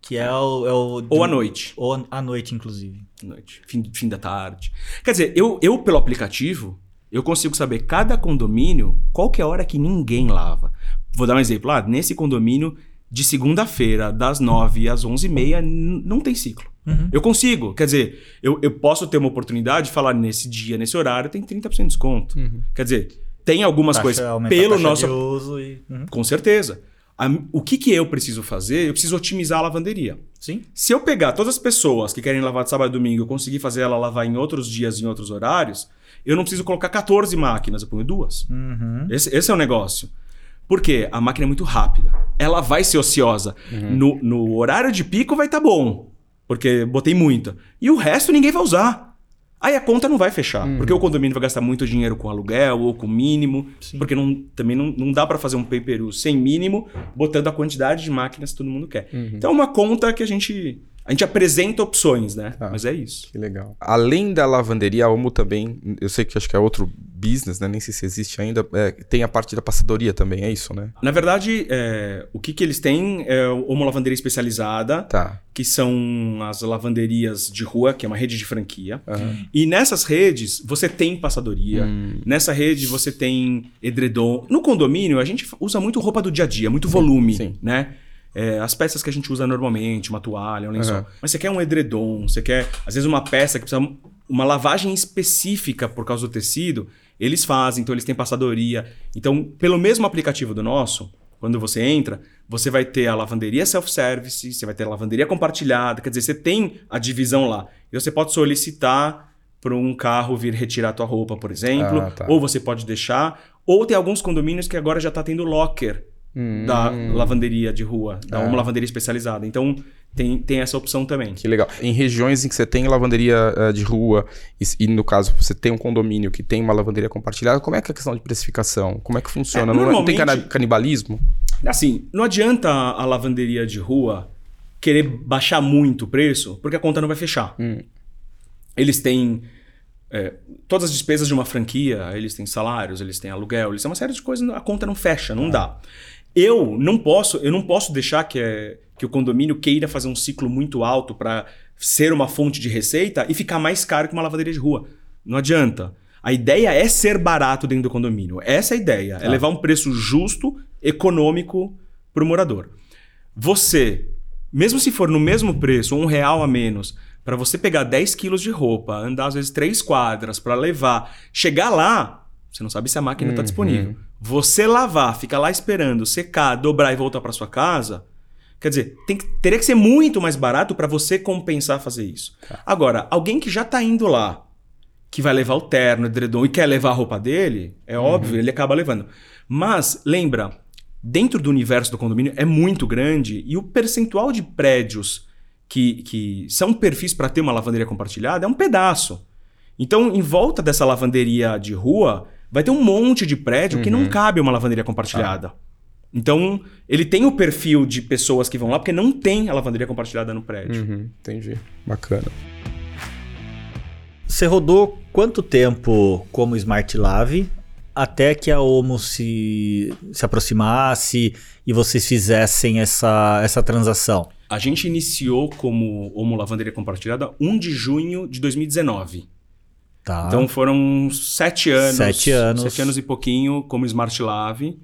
Que é o. É o ou à noite. Ou à noite, inclusive. noite, fim, fim da tarde. Quer dizer, eu, eu pelo aplicativo, eu consigo saber cada condomínio qual que é a hora que ninguém lava. Vou dar um exemplo. Ah, nesse condomínio, de segunda-feira, das 9 às 11h30, n- não tem ciclo. Eu consigo. Quer dizer, eu, eu posso ter uma oportunidade de falar nesse dia, nesse horário, tem 30% de desconto. Quer dizer, tem algumas Taxa- coisas pelo taxa nosso de uso e. Uhum. com certeza. A- o que, que eu preciso fazer? Eu preciso otimizar a lavanderia. Sim. Se eu pegar todas as pessoas que querem lavar de sábado e domingo e eu conseguir fazer ela lavar em outros dias, em outros horários, eu não preciso colocar 14 máquinas, eu ponho duas. Uhum. Esse, esse é o negócio. Por quê? A máquina é muito rápida. Ela vai ser ociosa. No, no horário de pico vai estar bom, porque botei muita. E o resto ninguém vai usar. Aí a conta não vai fechar, porque o condomínio vai gastar muito dinheiro com aluguel ou com mínimo, Sim. porque não, também não, não dá para fazer um pay per use sem mínimo, botando a quantidade de máquinas que todo mundo quer. Então é uma conta que a gente a gente apresenta opções, né? Tá. Mas é isso. Que legal. Além da lavanderia, a Omo também, eu sei que acho que é outro business, né? Nem sei se existe ainda. é, tem a parte da passadoria também, é isso, né? Na verdade, é, o que, que eles têm é uma lavanderia especializada, Tá. que são as lavanderias de rua, que é uma rede de franquia. Aham. E nessas redes, você tem passadoria. Hum. Nessa rede, você tem edredom. No condomínio, a gente usa muito roupa do dia a dia, muito volume, sim. né? É, as peças que a gente usa normalmente, uma toalha, um lençol. Aham. Mas você quer um edredom, você quer, às vezes, uma peça que precisa uma lavagem específica por causa do tecido, eles fazem, então eles têm passadoria. Então, pelo mesmo aplicativo do nosso, quando você entra, você vai ter a lavanderia self-service, você vai ter a lavanderia compartilhada, quer dizer, você tem a divisão lá. E você pode solicitar para um carro vir retirar a tua roupa, por exemplo, Ah, tá. ou você pode deixar, ou tem alguns condomínios que agora já está tendo locker da lavanderia de rua, da Ah. uma lavanderia especializada. Então, tem, tem essa opção também. Que legal. Em regiões em que você tem lavanderia eh, de rua, e, e no caso você tem um condomínio que tem uma lavanderia compartilhada, como é que é a questão de precificação? Como é que funciona? É, não, não tem canibalismo? Assim, não adianta a lavanderia de rua querer baixar muito o preço, porque a conta não vai fechar. Eles têm é, todas as despesas de uma franquia, eles têm salários, eles têm aluguel, eles têm uma série de coisas, a conta não fecha, não dá. Eu não posso, eu não posso deixar que, é, que o condomínio queira fazer um ciclo muito alto para ser uma fonte de receita e ficar mais caro que uma lavanderia de rua. Não adianta. A ideia é ser barato dentro do condomínio. Essa é a ideia. É levar um preço justo, econômico para o morador. Você, mesmo se for no mesmo preço, um real a menos, para você pegar 10 quilos de roupa, andar às vezes três quadras para levar, chegar lá, você não sabe se a máquina está disponível. Você lavar, ficar lá esperando, secar, dobrar e voltar para sua casa, Quer dizer, tem que- teria que ser muito mais barato para você compensar fazer isso. Agora, alguém que já tá indo lá, que vai levar o terno, o edredom e quer levar a roupa dele, é óbvio, ele acaba levando. Mas, lembra, dentro do universo do condomínio é muito grande e o percentual de prédios que, que são perfis para ter uma lavanderia compartilhada é um pedaço. Então, em volta dessa lavanderia de rua, vai ter um monte de prédio que não cabe uma lavanderia compartilhada. Então, ele tem o perfil de pessoas que vão lá porque não tem a lavanderia compartilhada no prédio. Uhum, entendi. Bacana. Você rodou quanto tempo como Smart Lave até que a Omo se, se aproximasse e vocês fizessem essa, essa transação? A gente iniciou como Homo Lavanderia Compartilhada 1 de junho de 2019. Tá. Então foram sete anos. Sete anos. Sete anos e pouquinho como Smart Lave.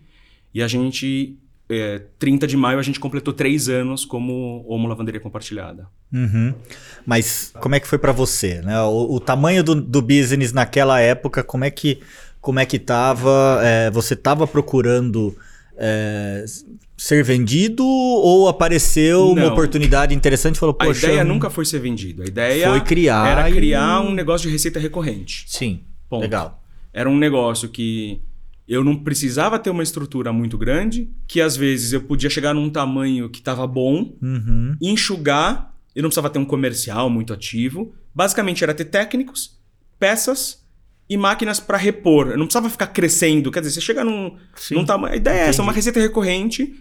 E a gente, é, 30 de maio, a gente completou três anos como Homo Lavanderia Compartilhada. Uhum. Mas como é que foi pra você? Né? O, o tamanho do, do business naquela época, como é que, como é que tava? É, você tava procurando é, ser vendido ou apareceu uma Não. oportunidade interessante e falou, A poxa... ideia nunca foi ser vendido. A ideia Foi criar era e- criar um negócio de receita recorrente. Sim, Ponto. legal. Era um negócio que eu não precisava ter uma estrutura muito grande, que às vezes eu podia chegar num tamanho que estava bom, Uhum. enxugar, eu não precisava ter um comercial muito ativo. Basicamente era ter técnicos, peças e máquinas para repor. Eu não precisava ficar crescendo. Quer dizer, você chega num, Sim, num tamanho. A ideia é essa, entendi. uma receita recorrente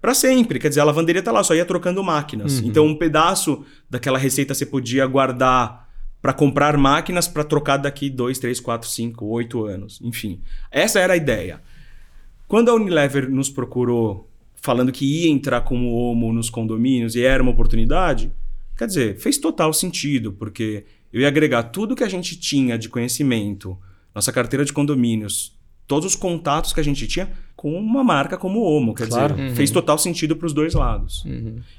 para sempre. Quer dizer, a lavanderia tá lá, só ia trocando máquinas. Uhum. Então, um pedaço daquela receita você podia guardar para comprar máquinas para trocar daqui 2, 3, 4, 5, 8 anos. Enfim, essa era a ideia. Quando a Unilever nos procurou falando que ia entrar como homo nos condomínios e era uma oportunidade, quer dizer, fez total sentido, porque eu ia agregar tudo que a gente tinha de conhecimento, nossa carteira de condomínios, todos os contatos que a gente tinha com uma marca como Homo. Quer Claro. dizer, fez total sentido para os dois lados.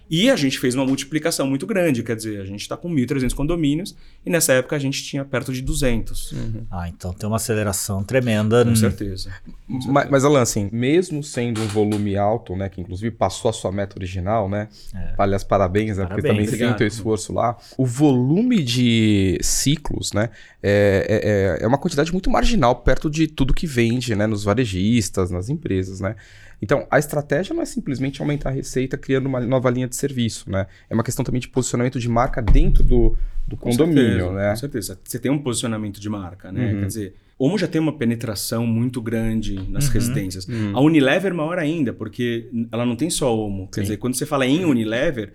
E a gente fez uma multiplicação muito grande, quer dizer, a gente está com 1.300 condomínios e nessa época a gente tinha perto de 200. Ah, então tem uma aceleração tremenda. Com Hum. certeza. Mas, mas, Alan, assim, mesmo sendo um volume alto, né, que inclusive passou a sua meta original, né? Aliás, parabéns, né? Porque Parabéns. também você tem o teu Obrigado. esforço lá. O volume de ciclos, né? É, é, é uma quantidade muito marginal perto de tudo que vende, né? Nos varejistas, nas empresas, né? Então, a estratégia não é simplesmente aumentar a receita criando uma nova linha de serviço, né? É uma questão também de posicionamento de marca dentro do, do Com condomínio, certeza, né? Com certeza. Você tem um posicionamento de marca, né? Uhum. Quer dizer, Homo já tem uma penetração muito grande nas Uhum. residências. Uhum. A Unilever maior ainda, porque ela não tem só Homo. Quer Sim. dizer, quando você fala em Unilever,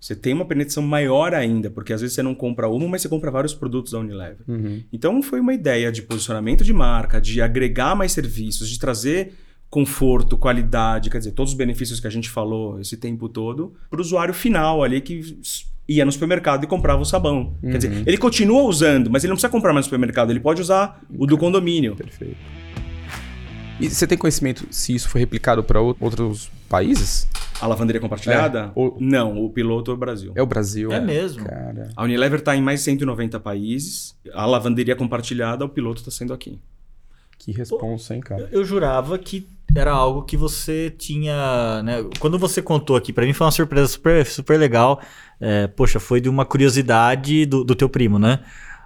você tem uma penetração maior ainda, porque às vezes você não compra Homo, mas você compra vários produtos da Unilever. Uhum. Então foi uma ideia de posicionamento de marca, de agregar mais serviços, de trazer conforto, qualidade, quer dizer, todos os benefícios que a gente falou esse tempo todo, para o usuário final ali que ia no supermercado e comprava o sabão. Quer dizer, ele continua usando, mas ele não precisa comprar mais no supermercado, ele pode usar o do condomínio. Perfeito. E você tem conhecimento se isso foi replicado para outros países? A lavanderia compartilhada? É, o- Não, o piloto é o Brasil. É o Brasil? É mesmo. Cara. A Unilever está em mais de 190 países, a lavanderia compartilhada, o piloto está sendo aqui. Que responsa, hein, cara? Eu jurava que era algo que você tinha, né? Quando você contou aqui, pra mim foi uma surpresa super, super legal. É, poxa, foi de uma curiosidade do, do teu primo, né?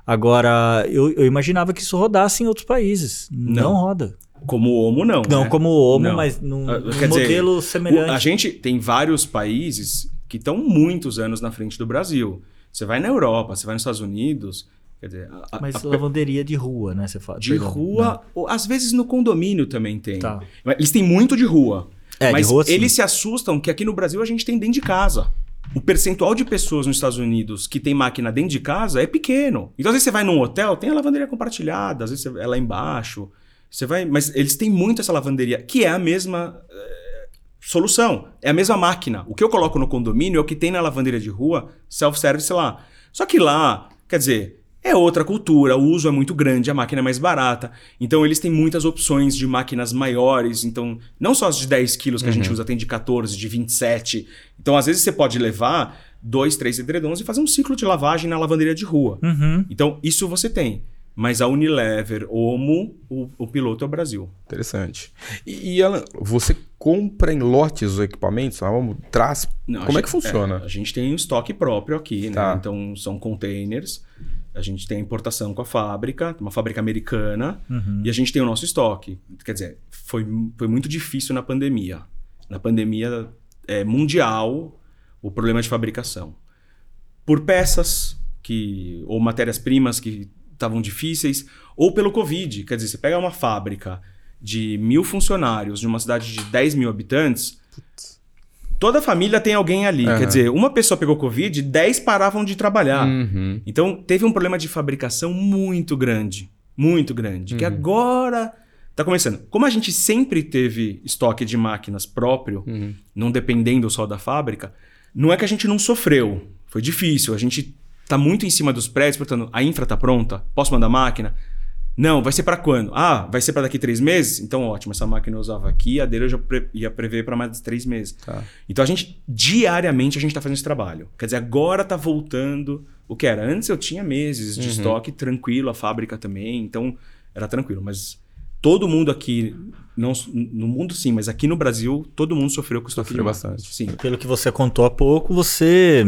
Agora, eu, eu imaginava que isso rodasse em outros países. Não, Não. roda. Como o Homo, não. Não né? como o Homo, Não. mas num, Ah, num quer dizer, modelo O- semelhante. a gente tem vários países que estão muitos anos na frente do Brasil. Você vai na Europa, você vai nos Estados Unidos, quer dizer, a- Mas a- lavanderia de rua, né? Você fala. de perdão, rua, ou às vezes no condomínio também tem. Tá. Mas Eles têm muito de rua. É, de mas rua, sim. eles se assustam que aqui no Brasil a gente tem dentro de casa. O percentual de pessoas nos Estados Unidos que tem máquina dentro de casa é pequeno. Então, às vezes você vai num hotel, tem a lavanderia compartilhada, às vezes você- é lá embaixo. Você vai, mas eles têm muito essa lavanderia, que é a mesma eh, solução, é a mesma máquina. O que eu coloco no condomínio é o que tem na lavanderia de rua, self-service lá. Só que lá, quer dizer, é outra cultura, o uso é muito grande, a máquina é mais barata. Então eles têm muitas opções de máquinas maiores. Então, não só as de 10 quilos que a gente usa, tem de 14, de 27. Então, às vezes, você pode levar dois, três edredons e fazer um ciclo de lavagem na lavanderia de rua. Uhum. Então, isso você tem. Mas a Unilever, Omo, o, o piloto é o Brasil. Interessante. E, e Alan, você compra em lotes os equipamentos? Ah, vamos, traz. Não, a Como é gente- que funciona? a gente tem um estoque próprio aqui, né? Tá. Então são containers. A gente tem a importação com a fábrica, uma fábrica americana, Uhum. e a gente tem o nosso estoque. Quer dizer, foi, foi muito difícil na pandemia. Na pandemia é, mundial, o problema de fabricação. Por peças que ou matérias-primas que estavam difíceis, ou pelo Covid. Quer dizer, você pega uma fábrica de mil funcionários de uma cidade de 10 mil habitantes, toda a família tem alguém ali. Aham. Quer dizer, uma pessoa pegou Covid, 10 paravam de trabalhar. Uhum. Então, teve um problema de fabricação muito grande. Muito grande. Que agora tá começando. Como a gente sempre teve estoque de máquinas próprio, Uhum. não dependendo só da fábrica, não é que a gente não sofreu. Foi difícil. A gente tá muito em cima dos prédios, portanto, a infra tá pronta? Posso mandar máquina? Não, vai ser para quando? Ah, vai ser para daqui três meses? Então, ótimo. Essa máquina eu usava aqui, a dele eu já pre- ia prever para mais de três meses. Tá. Então a gente, diariamente, a gente está fazendo esse trabalho. Quer dizer, agora está voltando o que era. Antes eu tinha meses de estoque tranquilo, a fábrica também, então era tranquilo. Mas todo mundo aqui, não, no mundo sim, mas aqui no Brasil, todo mundo sofreu com o estoque Sofreu bastante. Sim. Pelo que você contou há pouco, você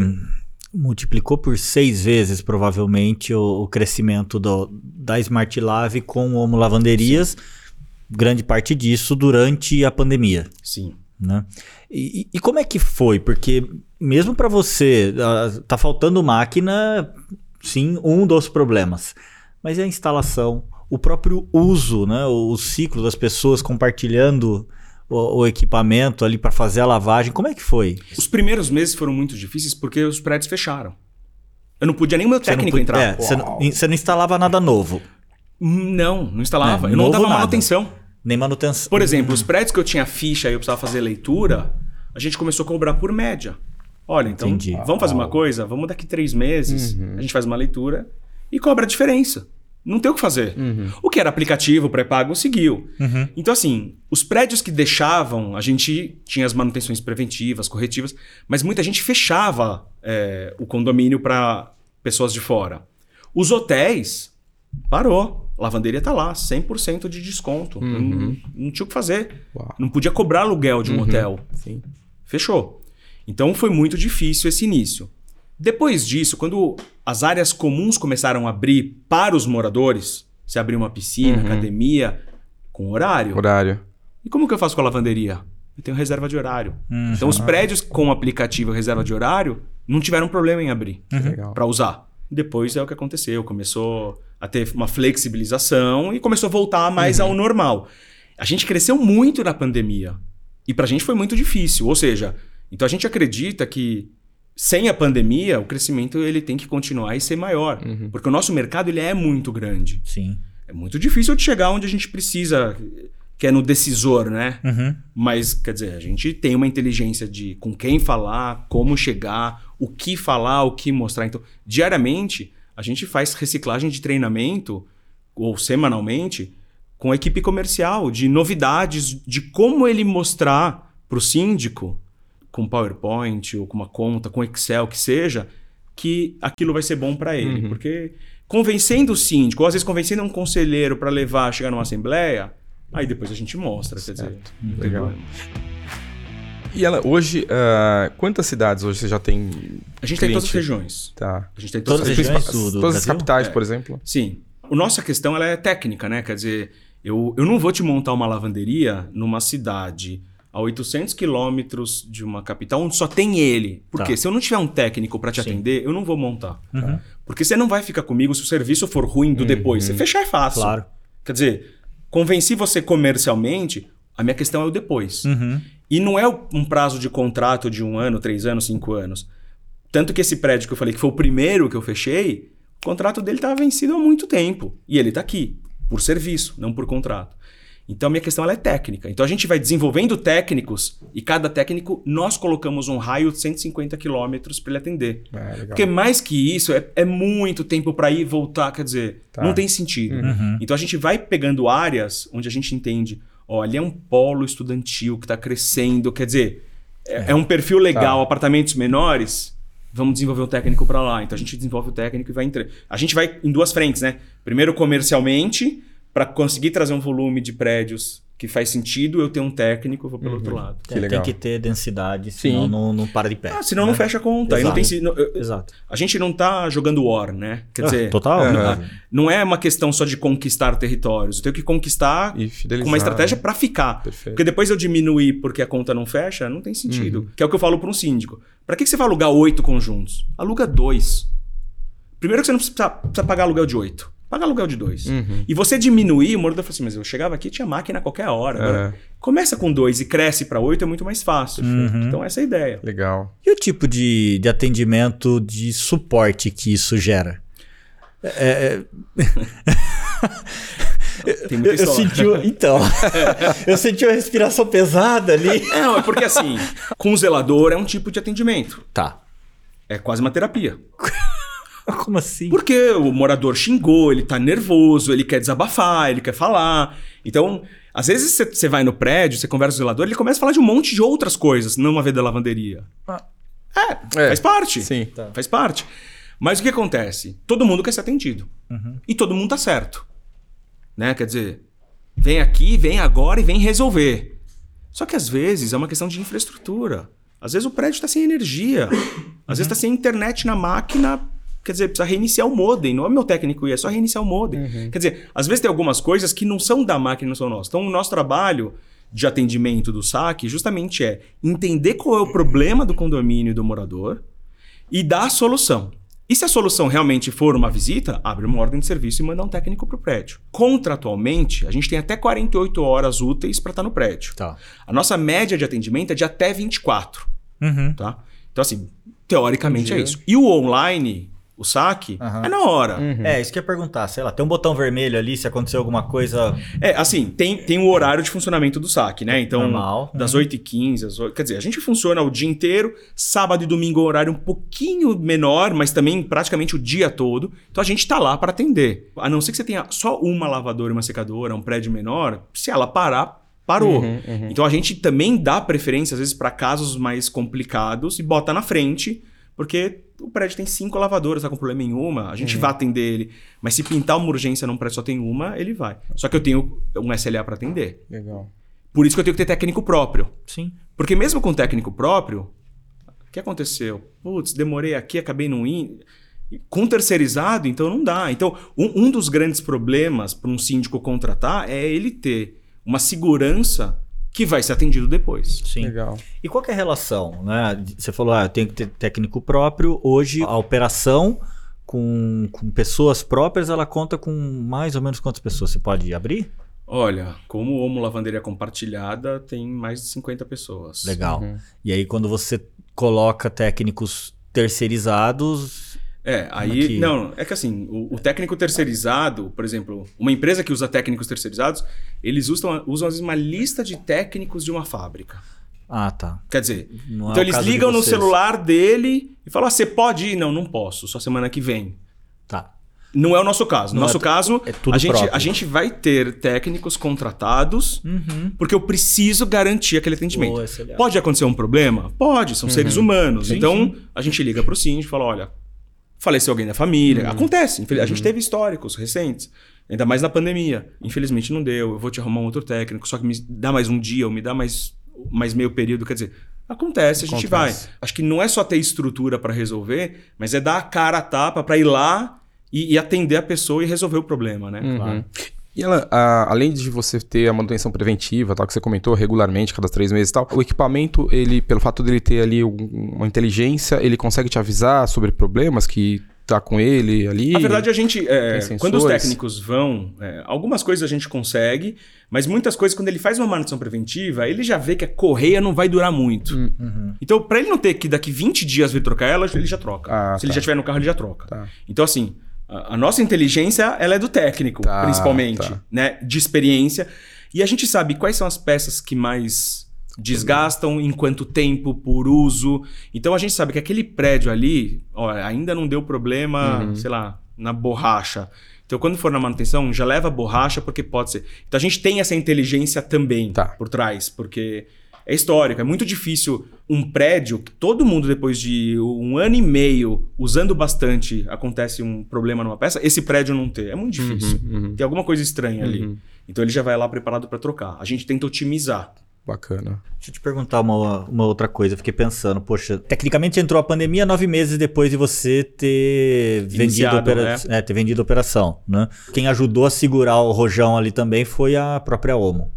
multiplicou por seis vezes, provavelmente, o, o crescimento do- da Smart Lave com o Homo Lavanderias. Grande parte disso durante a pandemia. Sim. né? E, e- como é que foi? Porque mesmo para você, tá faltando máquina, sim, um dos problemas. Mas e a instalação, o próprio uso, né? O, o ciclo das pessoas compartilhando o, o equipamento ali para fazer a lavagem, como é que foi? Os primeiros meses foram muito difíceis porque os prédios fecharam. Eu não podia nem o meu não técnico podia- entrar. é, você, não, você não instalava nada novo, Não, não instalava. É, eu não dava nada. manutenção. nem manutenção. Por exemplo, os prédios que eu tinha ficha e eu precisava fazer leitura, a gente começou a cobrar por média. Olha, então, Entendi. vamos fazer uma coisa? Vamos daqui três meses, a gente faz uma leitura e cobra a diferença. Não tem o que fazer. O que era aplicativo, pré-pago, seguiu. Então, assim, os prédios que deixavam, a gente tinha as manutenções preventivas, corretivas, mas muita gente fechava é, o condomínio para pessoas de fora. Os hotéis, parou. A lavanderia tá lá, 100% de desconto. Não, não tinha o que fazer. Uau. Não podia cobrar aluguel de um hotel. Sim. Fechou. Então foi muito difícil esse início. Depois disso, quando as áreas comuns começaram a abrir para os moradores, se abrir uma piscina, academia, com horário. Horário. E como que eu faço com a lavanderia? Eu tenho reserva de horário. Então os prédios com aplicativo reserva de horário não tiveram problema em abrir Legal. para usar. Depois é o que aconteceu, começou a ter uma flexibilização e começou a voltar mais ao normal. A gente cresceu muito na pandemia e pra gente foi muito difícil, ou seja, então a gente acredita que sem a pandemia o crescimento ele tem que continuar e ser maior, porque o nosso mercado ele é muito grande. Sim. É muito difícil de chegar onde a gente precisa, que é no decisor, né? Uhum. Mas, quer dizer, a gente tem uma inteligência de com quem falar, como chegar, o que falar, o que mostrar. Então, diariamente, a gente faz reciclagem de treinamento, ou semanalmente, com a equipe comercial, de novidades, de como ele mostrar para o síndico, com PowerPoint, ou com uma conta, com Excel, que seja, que aquilo vai ser bom para ele. Porque convencendo o síndico, ou às vezes convencendo um conselheiro para levar, chegar numa assembleia, aí depois a gente mostra. Quer dizer, não tem Legal. problema. E ela, hoje, ah, quantas cidades hoje você já tem? A gente tem em todas as cliente? regiões. Tá. A gente tem Todas todas, as regiões principais. do- do Todas as capitais, É. por exemplo. Sim. A nossa questão ela é técnica, né? Quer dizer, eu, eu não vou te montar uma lavanderia numa cidade a 800 quilômetros de uma capital onde só tem ele. Porque Tá. se eu não tiver um técnico para te Sim. atender, eu não vou montar. Uhum. Porque você não vai ficar comigo se o serviço for ruim do depois. Você fechar é fácil. Claro. Quer dizer, convenci você comercialmente, a minha questão é o depois. Uhum. E não é um prazo de contrato de um ano, três anos, cinco anos. Tanto que esse prédio que eu falei que foi o primeiro que eu fechei, o contrato dele estava vencido há muito tempo. E ele está aqui, por serviço, não por contrato. Então a minha questão é técnica. Então a gente vai desenvolvendo técnicos e cada técnico nós colocamos um raio de 150 quilômetros para ele atender. É. Porque mais que isso, é, é muito tempo para ir e voltar. Quer dizer, Tá. não tem sentido. Uhum. Então a gente vai pegando áreas onde a gente entende, ali é um polo estudantil que está crescendo. Quer dizer, é, é um perfil legal, Tá. apartamentos menores. Vamos desenvolver um técnico para lá. Então a gente desenvolve o técnico e vai entre... A gente vai em duas frentes, né? Primeiro comercialmente, para conseguir trazer um volume de prédios que faz sentido, eu ter um técnico, eu vou pelo outro lado. Que É, tem legal. que ter densidade, senão Sim. não, não para de pé. Ah, senão não fecha a conta. Aí não tem, não- eu- Exato. a gente não tá jogando war, né? Quer dizer, Ah, total. Aham. né? não é uma questão só de conquistar territórios. Eu tenho que conquistar com uma estratégia para ficar. Perfeito. Porque depois eu diminuir porque a conta não fecha, não tem sentido. Uhum. Que é o que eu falo para um síndico. Para que que você vai alugar oito conjuntos? Aluga dois. Primeiro que você não precisa, precisa pagar aluguel de oito. Paga aluguel de dois. Uhum. E você diminuir, o morador fala assim, mas eu chegava aqui e tinha máquina a qualquer hora. Agora, É. Começa com dois e cresce para oito é muito mais fácil. Uhum. Então essa é a ideia. Legal. E o tipo de, de atendimento de suporte que isso gera? É, Tem eu, muita eu senti, o- então, eu senti uma respiração pesada ali. Não, é porque assim, com o zelador é um tipo de atendimento. Tá. É quase uma terapia. Como assim? Porque o morador xingou, ele tá nervoso, ele quer desabafar, ele quer falar. Então, às vezes você- vai no prédio, você conversa com o zelador, ele começa a falar de um monte de outras coisas, não uma vez da lavanderia. É, É, faz parte. sim. Faz parte. Mas o que acontece? Todo mundo quer ser atendido. E todo mundo tá certo. Né? Quer dizer, vem aqui, vem agora e vem resolver. Só que às vezes é uma questão de infraestrutura. Às vezes o prédio está sem energia. Às vezes está sem internet na máquina. Quer dizer, precisa reiniciar o modem. Não é meu técnico ir, é só reiniciar o modem. Quer dizer, às vezes tem algumas coisas que não são da máquina, não são nossas. Então, o nosso trabalho de atendimento do saque justamente é entender qual é o problema do condomínio e do morador e dar a solução. E se a solução realmente for uma visita, abre uma ordem de serviço e manda um técnico para o prédio. Contratualmente, a gente tem até 48 horas úteis para estar no prédio. Tá. A nossa média de atendimento é de até 24, Uhum. tá? Então, assim, teoricamente é dia. isso. E o online, o saque, Aham. é na hora. É, isso que eu ia perguntar. Sei lá, tem um botão vermelho ali se acontecer alguma coisa. É, assim, tem, tem o horário de funcionamento do saque, né? Então, Normal. das Uhum. 8h15 às 8 Quer dizer, a gente funciona o dia inteiro, sábado e domingo é um horário um pouquinho menor, mas também praticamente o dia todo. Então a gente tá lá para atender. A não ser que você tenha só uma lavadora e uma secadora, um prédio menor, se ela parar, parou. Uhum, uhum. Então a gente também dá preferência, às vezes, para casos mais complicados e bota na frente, porque o prédio tem cinco lavadoras, tá com problema em uma, a gente vai atender ele. Mas se pintar uma urgência num prédio só tem uma, ele vai. Só que eu tenho um SLA para atender. Legal. Por isso que eu tenho que ter técnico próprio. Sim. Porque mesmo com técnico próprio, o que aconteceu? Putz, demorei aqui, acabei não indo. Com terceirizado, então não dá. Então, um, um dos grandes problemas para um síndico contratar é ele ter uma segurança que vai ser atendido depois. Sim. Legal. E qual que é a relação? Né? Você falou, ah, eu tenho que ter técnico próprio. Hoje, a operação com, com pessoas próprias, ela conta com mais ou menos quantas pessoas você pode abrir? Olha, como o Homo Lavanderia Compartilhada tem mais de 50 pessoas. Legal. Uhum. E aí, quando você coloca técnicos terceirizados. É, aí. Aqui. Não, é que assim, o, o técnico terceirizado, por exemplo, uma empresa que usa técnicos terceirizados, eles usam, usam às vezes uma lista de técnicos de uma fábrica. Ah, tá. Quer dizer, Não é então o eles ligam no celular dele e falam: ah, você pode ir? Não, não posso, só semana que vem. Tá. Não é o nosso caso. No Não nosso é- caso, é a, gente, próprio. a gente vai ter técnicos contratados Uhum. porque eu preciso garantir aquele atendimento. Boa. Pode acontecer um problema? Pode, são seres humanos. Sim, então, a gente liga pro síndico e fala: olha, faleceu alguém da família. Uhum. Acontece. A gente teve históricos recentes. Ainda mais na pandemia. Infelizmente não deu. Eu vou te arrumar um outro técnico. Só que me dá mais um dia ou me dá mais, mais meio período. Quer dizer, acontece, a gente Acontece. vai. Acho que não é só ter estrutura para resolver, mas é dar a cara a tapa para ir lá e, e atender a pessoa e resolver o problema, né? Uhum. E ela, a- além de você ter a manutenção preventiva, tal, que você comentou regularmente, cada três meses e tal, o equipamento, ele, pelo fato dele ter ali um- uma inteligência, ele consegue te avisar sobre problemas que tá com ele ali? Na verdade, a gente. é, quando os técnicos vão, é, algumas coisas a gente consegue, mas muitas coisas, quando ele faz uma manutenção preventiva, ele já vê que a correia não vai durar muito. Hum. Então, para ele não ter que daqui 20 dias vir trocar ela, ele já troca. Ah, Se ele tá. já estiver no carro, ele já troca. Tá. Então, assim, a, a nossa inteligência, ela é do técnico, Tá, principalmente, tá. né? De experiência. E a gente sabe quais são as peças que mais desgastam, em quanto tempo, por uso. Então, a gente sabe que aquele prédio ali, ó, ainda não deu problema, Uhum. sei lá, na borracha. Então, quando for na manutenção, já leva a borracha, porque pode ser. Então, a gente tem essa inteligência também Tá. por trás, porque é histórico. É muito difícil um prédio que todo mundo, depois de um ano e meio usando bastante, acontece um problema numa peça, esse prédio não ter. É muito difícil. Uhum, uhum. Tem alguma coisa estranha ali. Então ele já vai lá preparado para trocar. A gente tenta otimizar. Bacana. Deixa eu te perguntar uma, uma outra coisa. Eu fiquei pensando, poxa, tecnicamente entrou a pandemia nove meses depois de você ter vendido, a Iniciado, opera- é, ter vendido a operação, né? Quem ajudou a segurar o rojão ali também foi a própria Omo.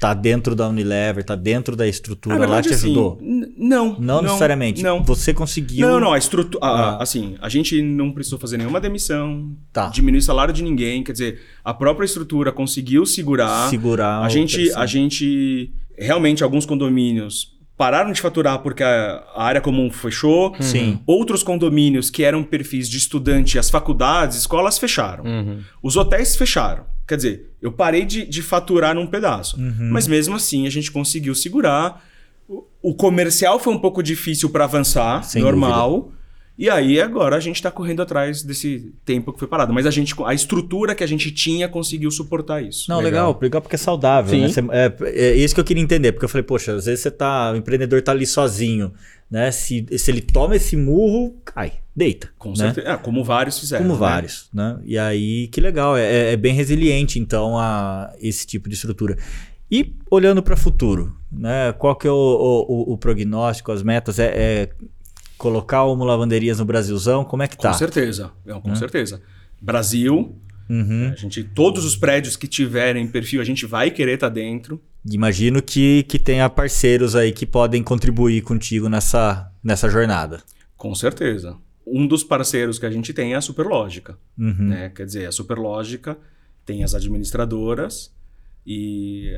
Tá dentro da Unilever, tá dentro da estrutura Na lá, te assim, ajudou? n- não, Não, necessariamente. Não. Você conseguiu. Não, não, a estrutura. Ah. Assim, a gente não precisou fazer nenhuma demissão, Tá. diminuir o salário de ninguém. Quer dizer, a própria estrutura conseguiu segurar. segurar a gente, a gente. Realmente, alguns condomínios pararam de faturar porque a, a área comum fechou. Sim. Outros condomínios que eram perfis de estudante, as faculdades, escolas fecharam. Uhum. Os hotéis fecharam. Quer dizer, eu parei de, de faturar num pedaço. Uhum. Mas mesmo assim, a gente conseguiu segurar. O, o comercial foi um pouco difícil para avançar, Sem normal. E aí agora a gente está correndo atrás desse tempo que foi parado. Mas a gente, a estrutura que a gente tinha conseguiu suportar isso. Não, legal. legal, porque é saudável. Sim. Né? Você- é, é isso que eu queria entender, porque eu falei, poxa, às vezes você tá. O empreendedor tá ali sozinho. Né? Se, se ele toma esse murro, cai, deita. Com né? certeza. É, como vários fizeram. Como né? vários, né? E aí, que legal, é, é- é bem resiliente, então, a esse tipo de estrutura. E olhando para o futuro, né? Qual que é o, o- o- o prognóstico, as metas? É, é colocar o Lavanderias no Brasilzão? Como é que tá? Com certeza. Com certeza. Brasil, Uhum. a gente, todos os prédios que tiverem perfil, a gente vai querer estar dentro. Imagino que, que tenha parceiros aí que podem contribuir contigo nessa, nessa jornada. Com certeza. Um dos parceiros que a gente tem é a Superlógica. Uhum. Né? Quer dizer, a Superlógica tem as administradoras e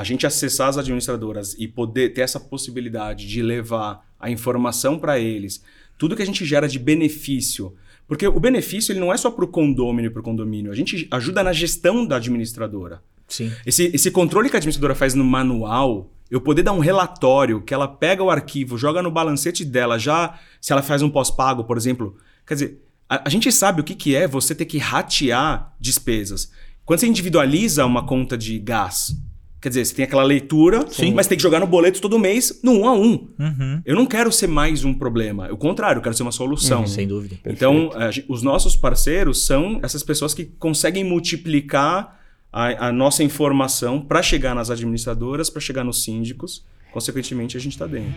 a- gente acessar as administradoras e poder ter essa possibilidade de levar a informação para eles, tudo que a gente gera de benefício. Porque o benefício ele não é só para o condômino e para o condomínio, a gente ajuda na gestão da administradora. Sim. Esse, esse controle que a administradora faz no manual, eu poder dar um relatório que ela pega o arquivo, joga no balancete dela, já se ela faz um pós-pago, por exemplo. Quer dizer, a, a gente sabe o que, que é você ter que ratear despesas. Quando você individualiza uma conta de gás, quer dizer, você tem aquela leitura, Sim. mas tem que jogar no boleto todo mês, no um a um. Uhum. Eu não quero ser mais um problema. O contrário, eu quero ser uma solução. Sem dúvida. Então, os nossos parceiros são essas pessoas que conseguem multiplicar a, a nossa informação para chegar nas administradoras, para chegar nos síndicos. Consequentemente, a gente está dentro.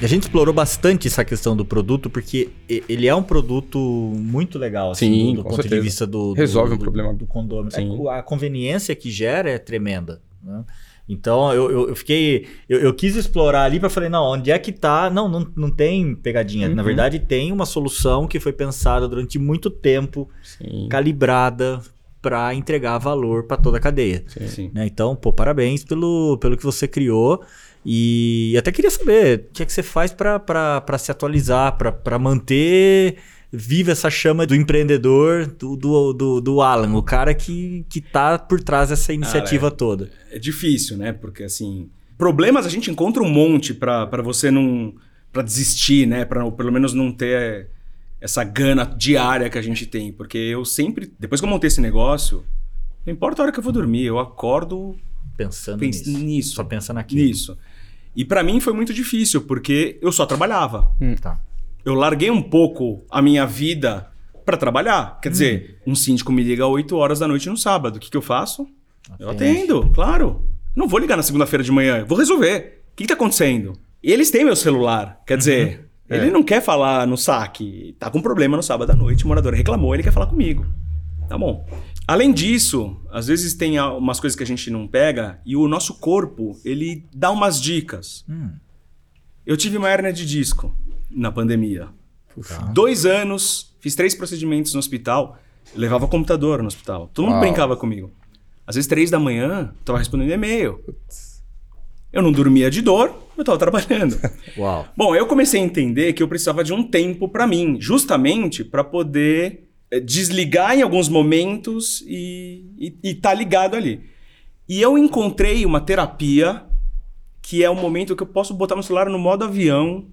E a gente explorou bastante essa questão do produto, porque ele é um produto muito legal, assim, Sim, do, do com ponto de certeza. vista do, do- Resolve um do- problema. do condomínio. Sim. É, a conveniência que gera é tremenda. Né? Então eu, eu, eu fiquei. Eu, eu quis explorar ali para falei, não, onde é que tá? Não, não, não tem pegadinha. Na Uhum. verdade, tem uma solução que foi pensada durante muito tempo, Sim. calibrada para entregar valor para toda a cadeia. Sim. né? Então, pô, parabéns pelo, pelo que você criou. E até queria saber o que é que você faz para se atualizar, para manter viva essa chama do empreendedor, do, do, do, do Alan, o cara que, que tá por trás dessa iniciativa toda. É difícil, né? Porque, assim, problemas a gente encontra um monte para você não. para desistir, né? Para pelo menos não ter essa gana diária que a gente tem. Porque eu sempre. Depois que eu montei esse negócio, não importa a hora que eu vou dormir, eu acordo Pensando Pens- nisso. nisso. Só pensa naquilo. nisso. E para mim foi muito difícil, porque eu só trabalhava. Tá. Eu larguei um pouco a minha vida para trabalhar. Quer dizer, um síndico me liga às 8 horas da noite no sábado. O que, que eu faço? Eu Atende. atendo, claro. Não vou ligar na segunda-feira de manhã. eu Vou resolver. O que, que tá acontecendo? Eles têm meu celular. Quer dizer, ele não quer falar no saque. Tá com problema no sábado à noite. O morador reclamou, ele quer falar comigo. Tá bom. Além disso, às vezes tem umas coisas que a gente não pega e o nosso corpo, ele dá umas dicas. Hum. Eu tive uma hérnia de disco na pandemia. Tá. Dois anos, fiz três procedimentos no hospital, levava computador no hospital. Todo mundo Uau. brincava comigo. Às vezes, três da manhã, eu tava respondendo e-mail. Eu não dormia de dor, eu tava trabalhando. Uau. Bom, eu comecei a entender que eu precisava de um tempo para mim, justamente para poder eh, desligar em alguns momentos e estar ligado ali. E eu encontrei uma terapia que é o momento que eu posso botar meu celular no modo avião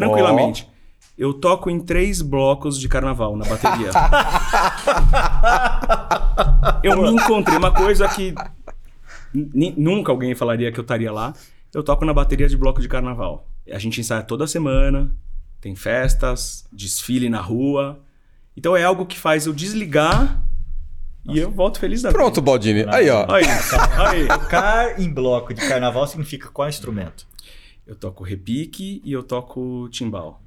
tranquilamente. Eu toco em três blocos de carnaval na bateria. eu me encontrei uma coisa que nunca alguém falaria que eu estaria lá, Eu toco na bateria de bloco de carnaval. A gente ensaia toda semana, tem festas, desfile na rua. Então é algo que faz eu desligar e eu volto feliz da Pronto, Baldini. Aí, ó. Aí, aí. Tocar em bloco de carnaval significa qual instrumento? Eu toco repique e eu toco timbal.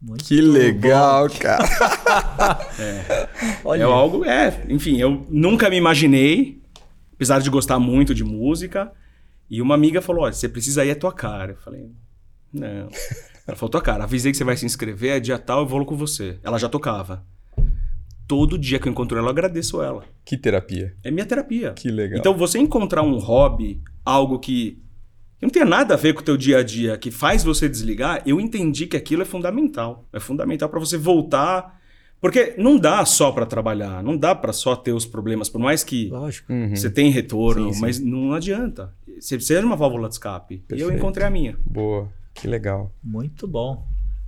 Muito Que legal, cara. Olha, É algo, é, enfim, eu nunca me imaginei, apesar de gostar muito de música, e uma amiga falou: "Olha, você precisa ir a tua cara". Eu falei: "Não". Ela falou: "Tua cara, avisei que você vai se inscrever, é dia tal, eu vou com você". Ela já tocava. Todo dia que eu encontro ela, eu agradeço ela. que terapia. É minha terapia. Que legal. Então, você encontrar um hobby, algo que, que não tem nada a ver com o teu dia a dia, que faz você desligar, eu entendi que aquilo é fundamental. É fundamental para você voltar. Porque não dá só para trabalhar, não dá para só ter os problemas, por mais que lógico. Uhum. você tenha retorno, Sim, sim. mas não adianta. Você precisa de uma válvula de escape. E eu Perfeito. encontrei a minha. Boa. Que legal. Muito bom.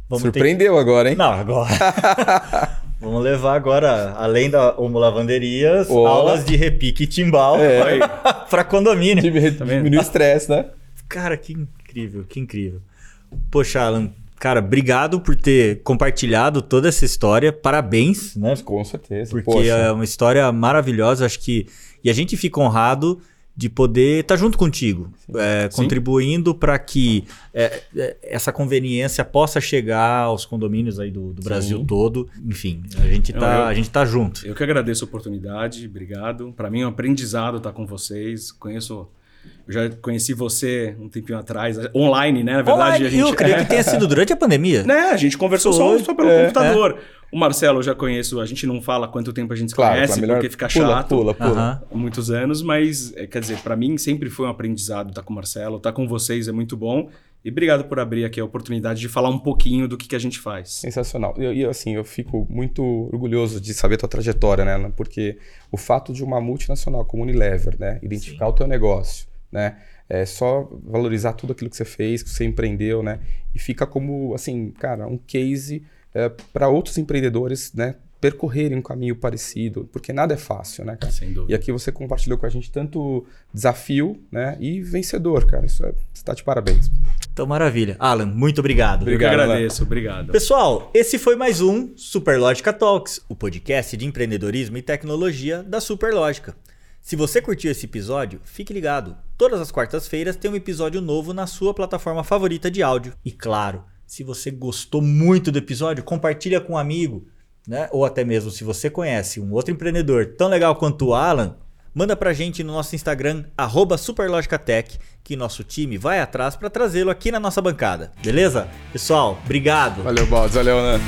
Vamos ter Surpreendeu agora, hein? Não, agora. Vamos levar agora, além da Homo Lavanderias, aulas de repique e timbal É. para condomínio. Diminuir Tá o estresse, né? Cara, que incrível, que incrível. Poxa, Alan, cara, obrigado por ter compartilhado toda essa história. Parabéns, né? Com certeza. Porque Poxa. é uma história maravilhosa, acho que. E a gente fica honrado de poder estar junto contigo, é, contribuindo para que é, é, essa conveniência possa chegar aos condomínios aí do, do Brasil todo. Enfim, a gente tá, gente tá junto. Eu que agradeço a oportunidade, obrigado. Para mim é um aprendizado estar com vocês. Conheço. Eu já conheci você um tempinho atrás, online, né? Na verdade, Online, a gente. eu creio é. que tenha sido durante a pandemia. Né, a gente conversou Foi, só, só pelo é, computador. O Marcelo eu já conheço, a gente não fala quanto tempo a gente se Claro, conhece, claro, melhor porque fica pula, chato. Pula, pula. Aham. há Muitos anos, mas é, quer dizer, para mim sempre foi um aprendizado estar com o Marcelo, estar com vocês é muito bom. E obrigado por abrir aqui a oportunidade de falar um pouquinho do que, que a gente faz. Sensacional. E e, assim, eu fico muito orgulhoso de saber a tua trajetória, né? Porque o fato de uma multinacional como Unilever, né, identificar o teu negócio, né, é só valorizar tudo aquilo que você fez, que você empreendeu, né, e fica como, assim, cara, um case para outros empreendedores, né, percorrerem um caminho parecido, porque nada é fácil, né, cara? Sem E dúvida. aqui você compartilhou com a gente tanto desafio, né, e vencedor, cara. Isso é, você tá de parabéns. Então, maravilha. Alan, muito obrigado. Eu que Obrigado, agradeço, obrigado. Pessoal, esse foi mais um Superlógica Talks, o podcast de empreendedorismo e tecnologia da Superlógica. Se você curtiu esse episódio, fique ligado. Todas as quartas-feiras tem um episódio novo na sua plataforma favorita de áudio. E claro, se você gostou muito do episódio, compartilha com um amigo, né? Ou até mesmo se você conhece um outro empreendedor tão legal quanto o Alan, manda pra gente no nosso Instagram @superlogicatech, que nosso time vai atrás para trazê-lo aqui na nossa bancada. Beleza? Pessoal, obrigado. Valeu, Baldes. Valeu, Ana.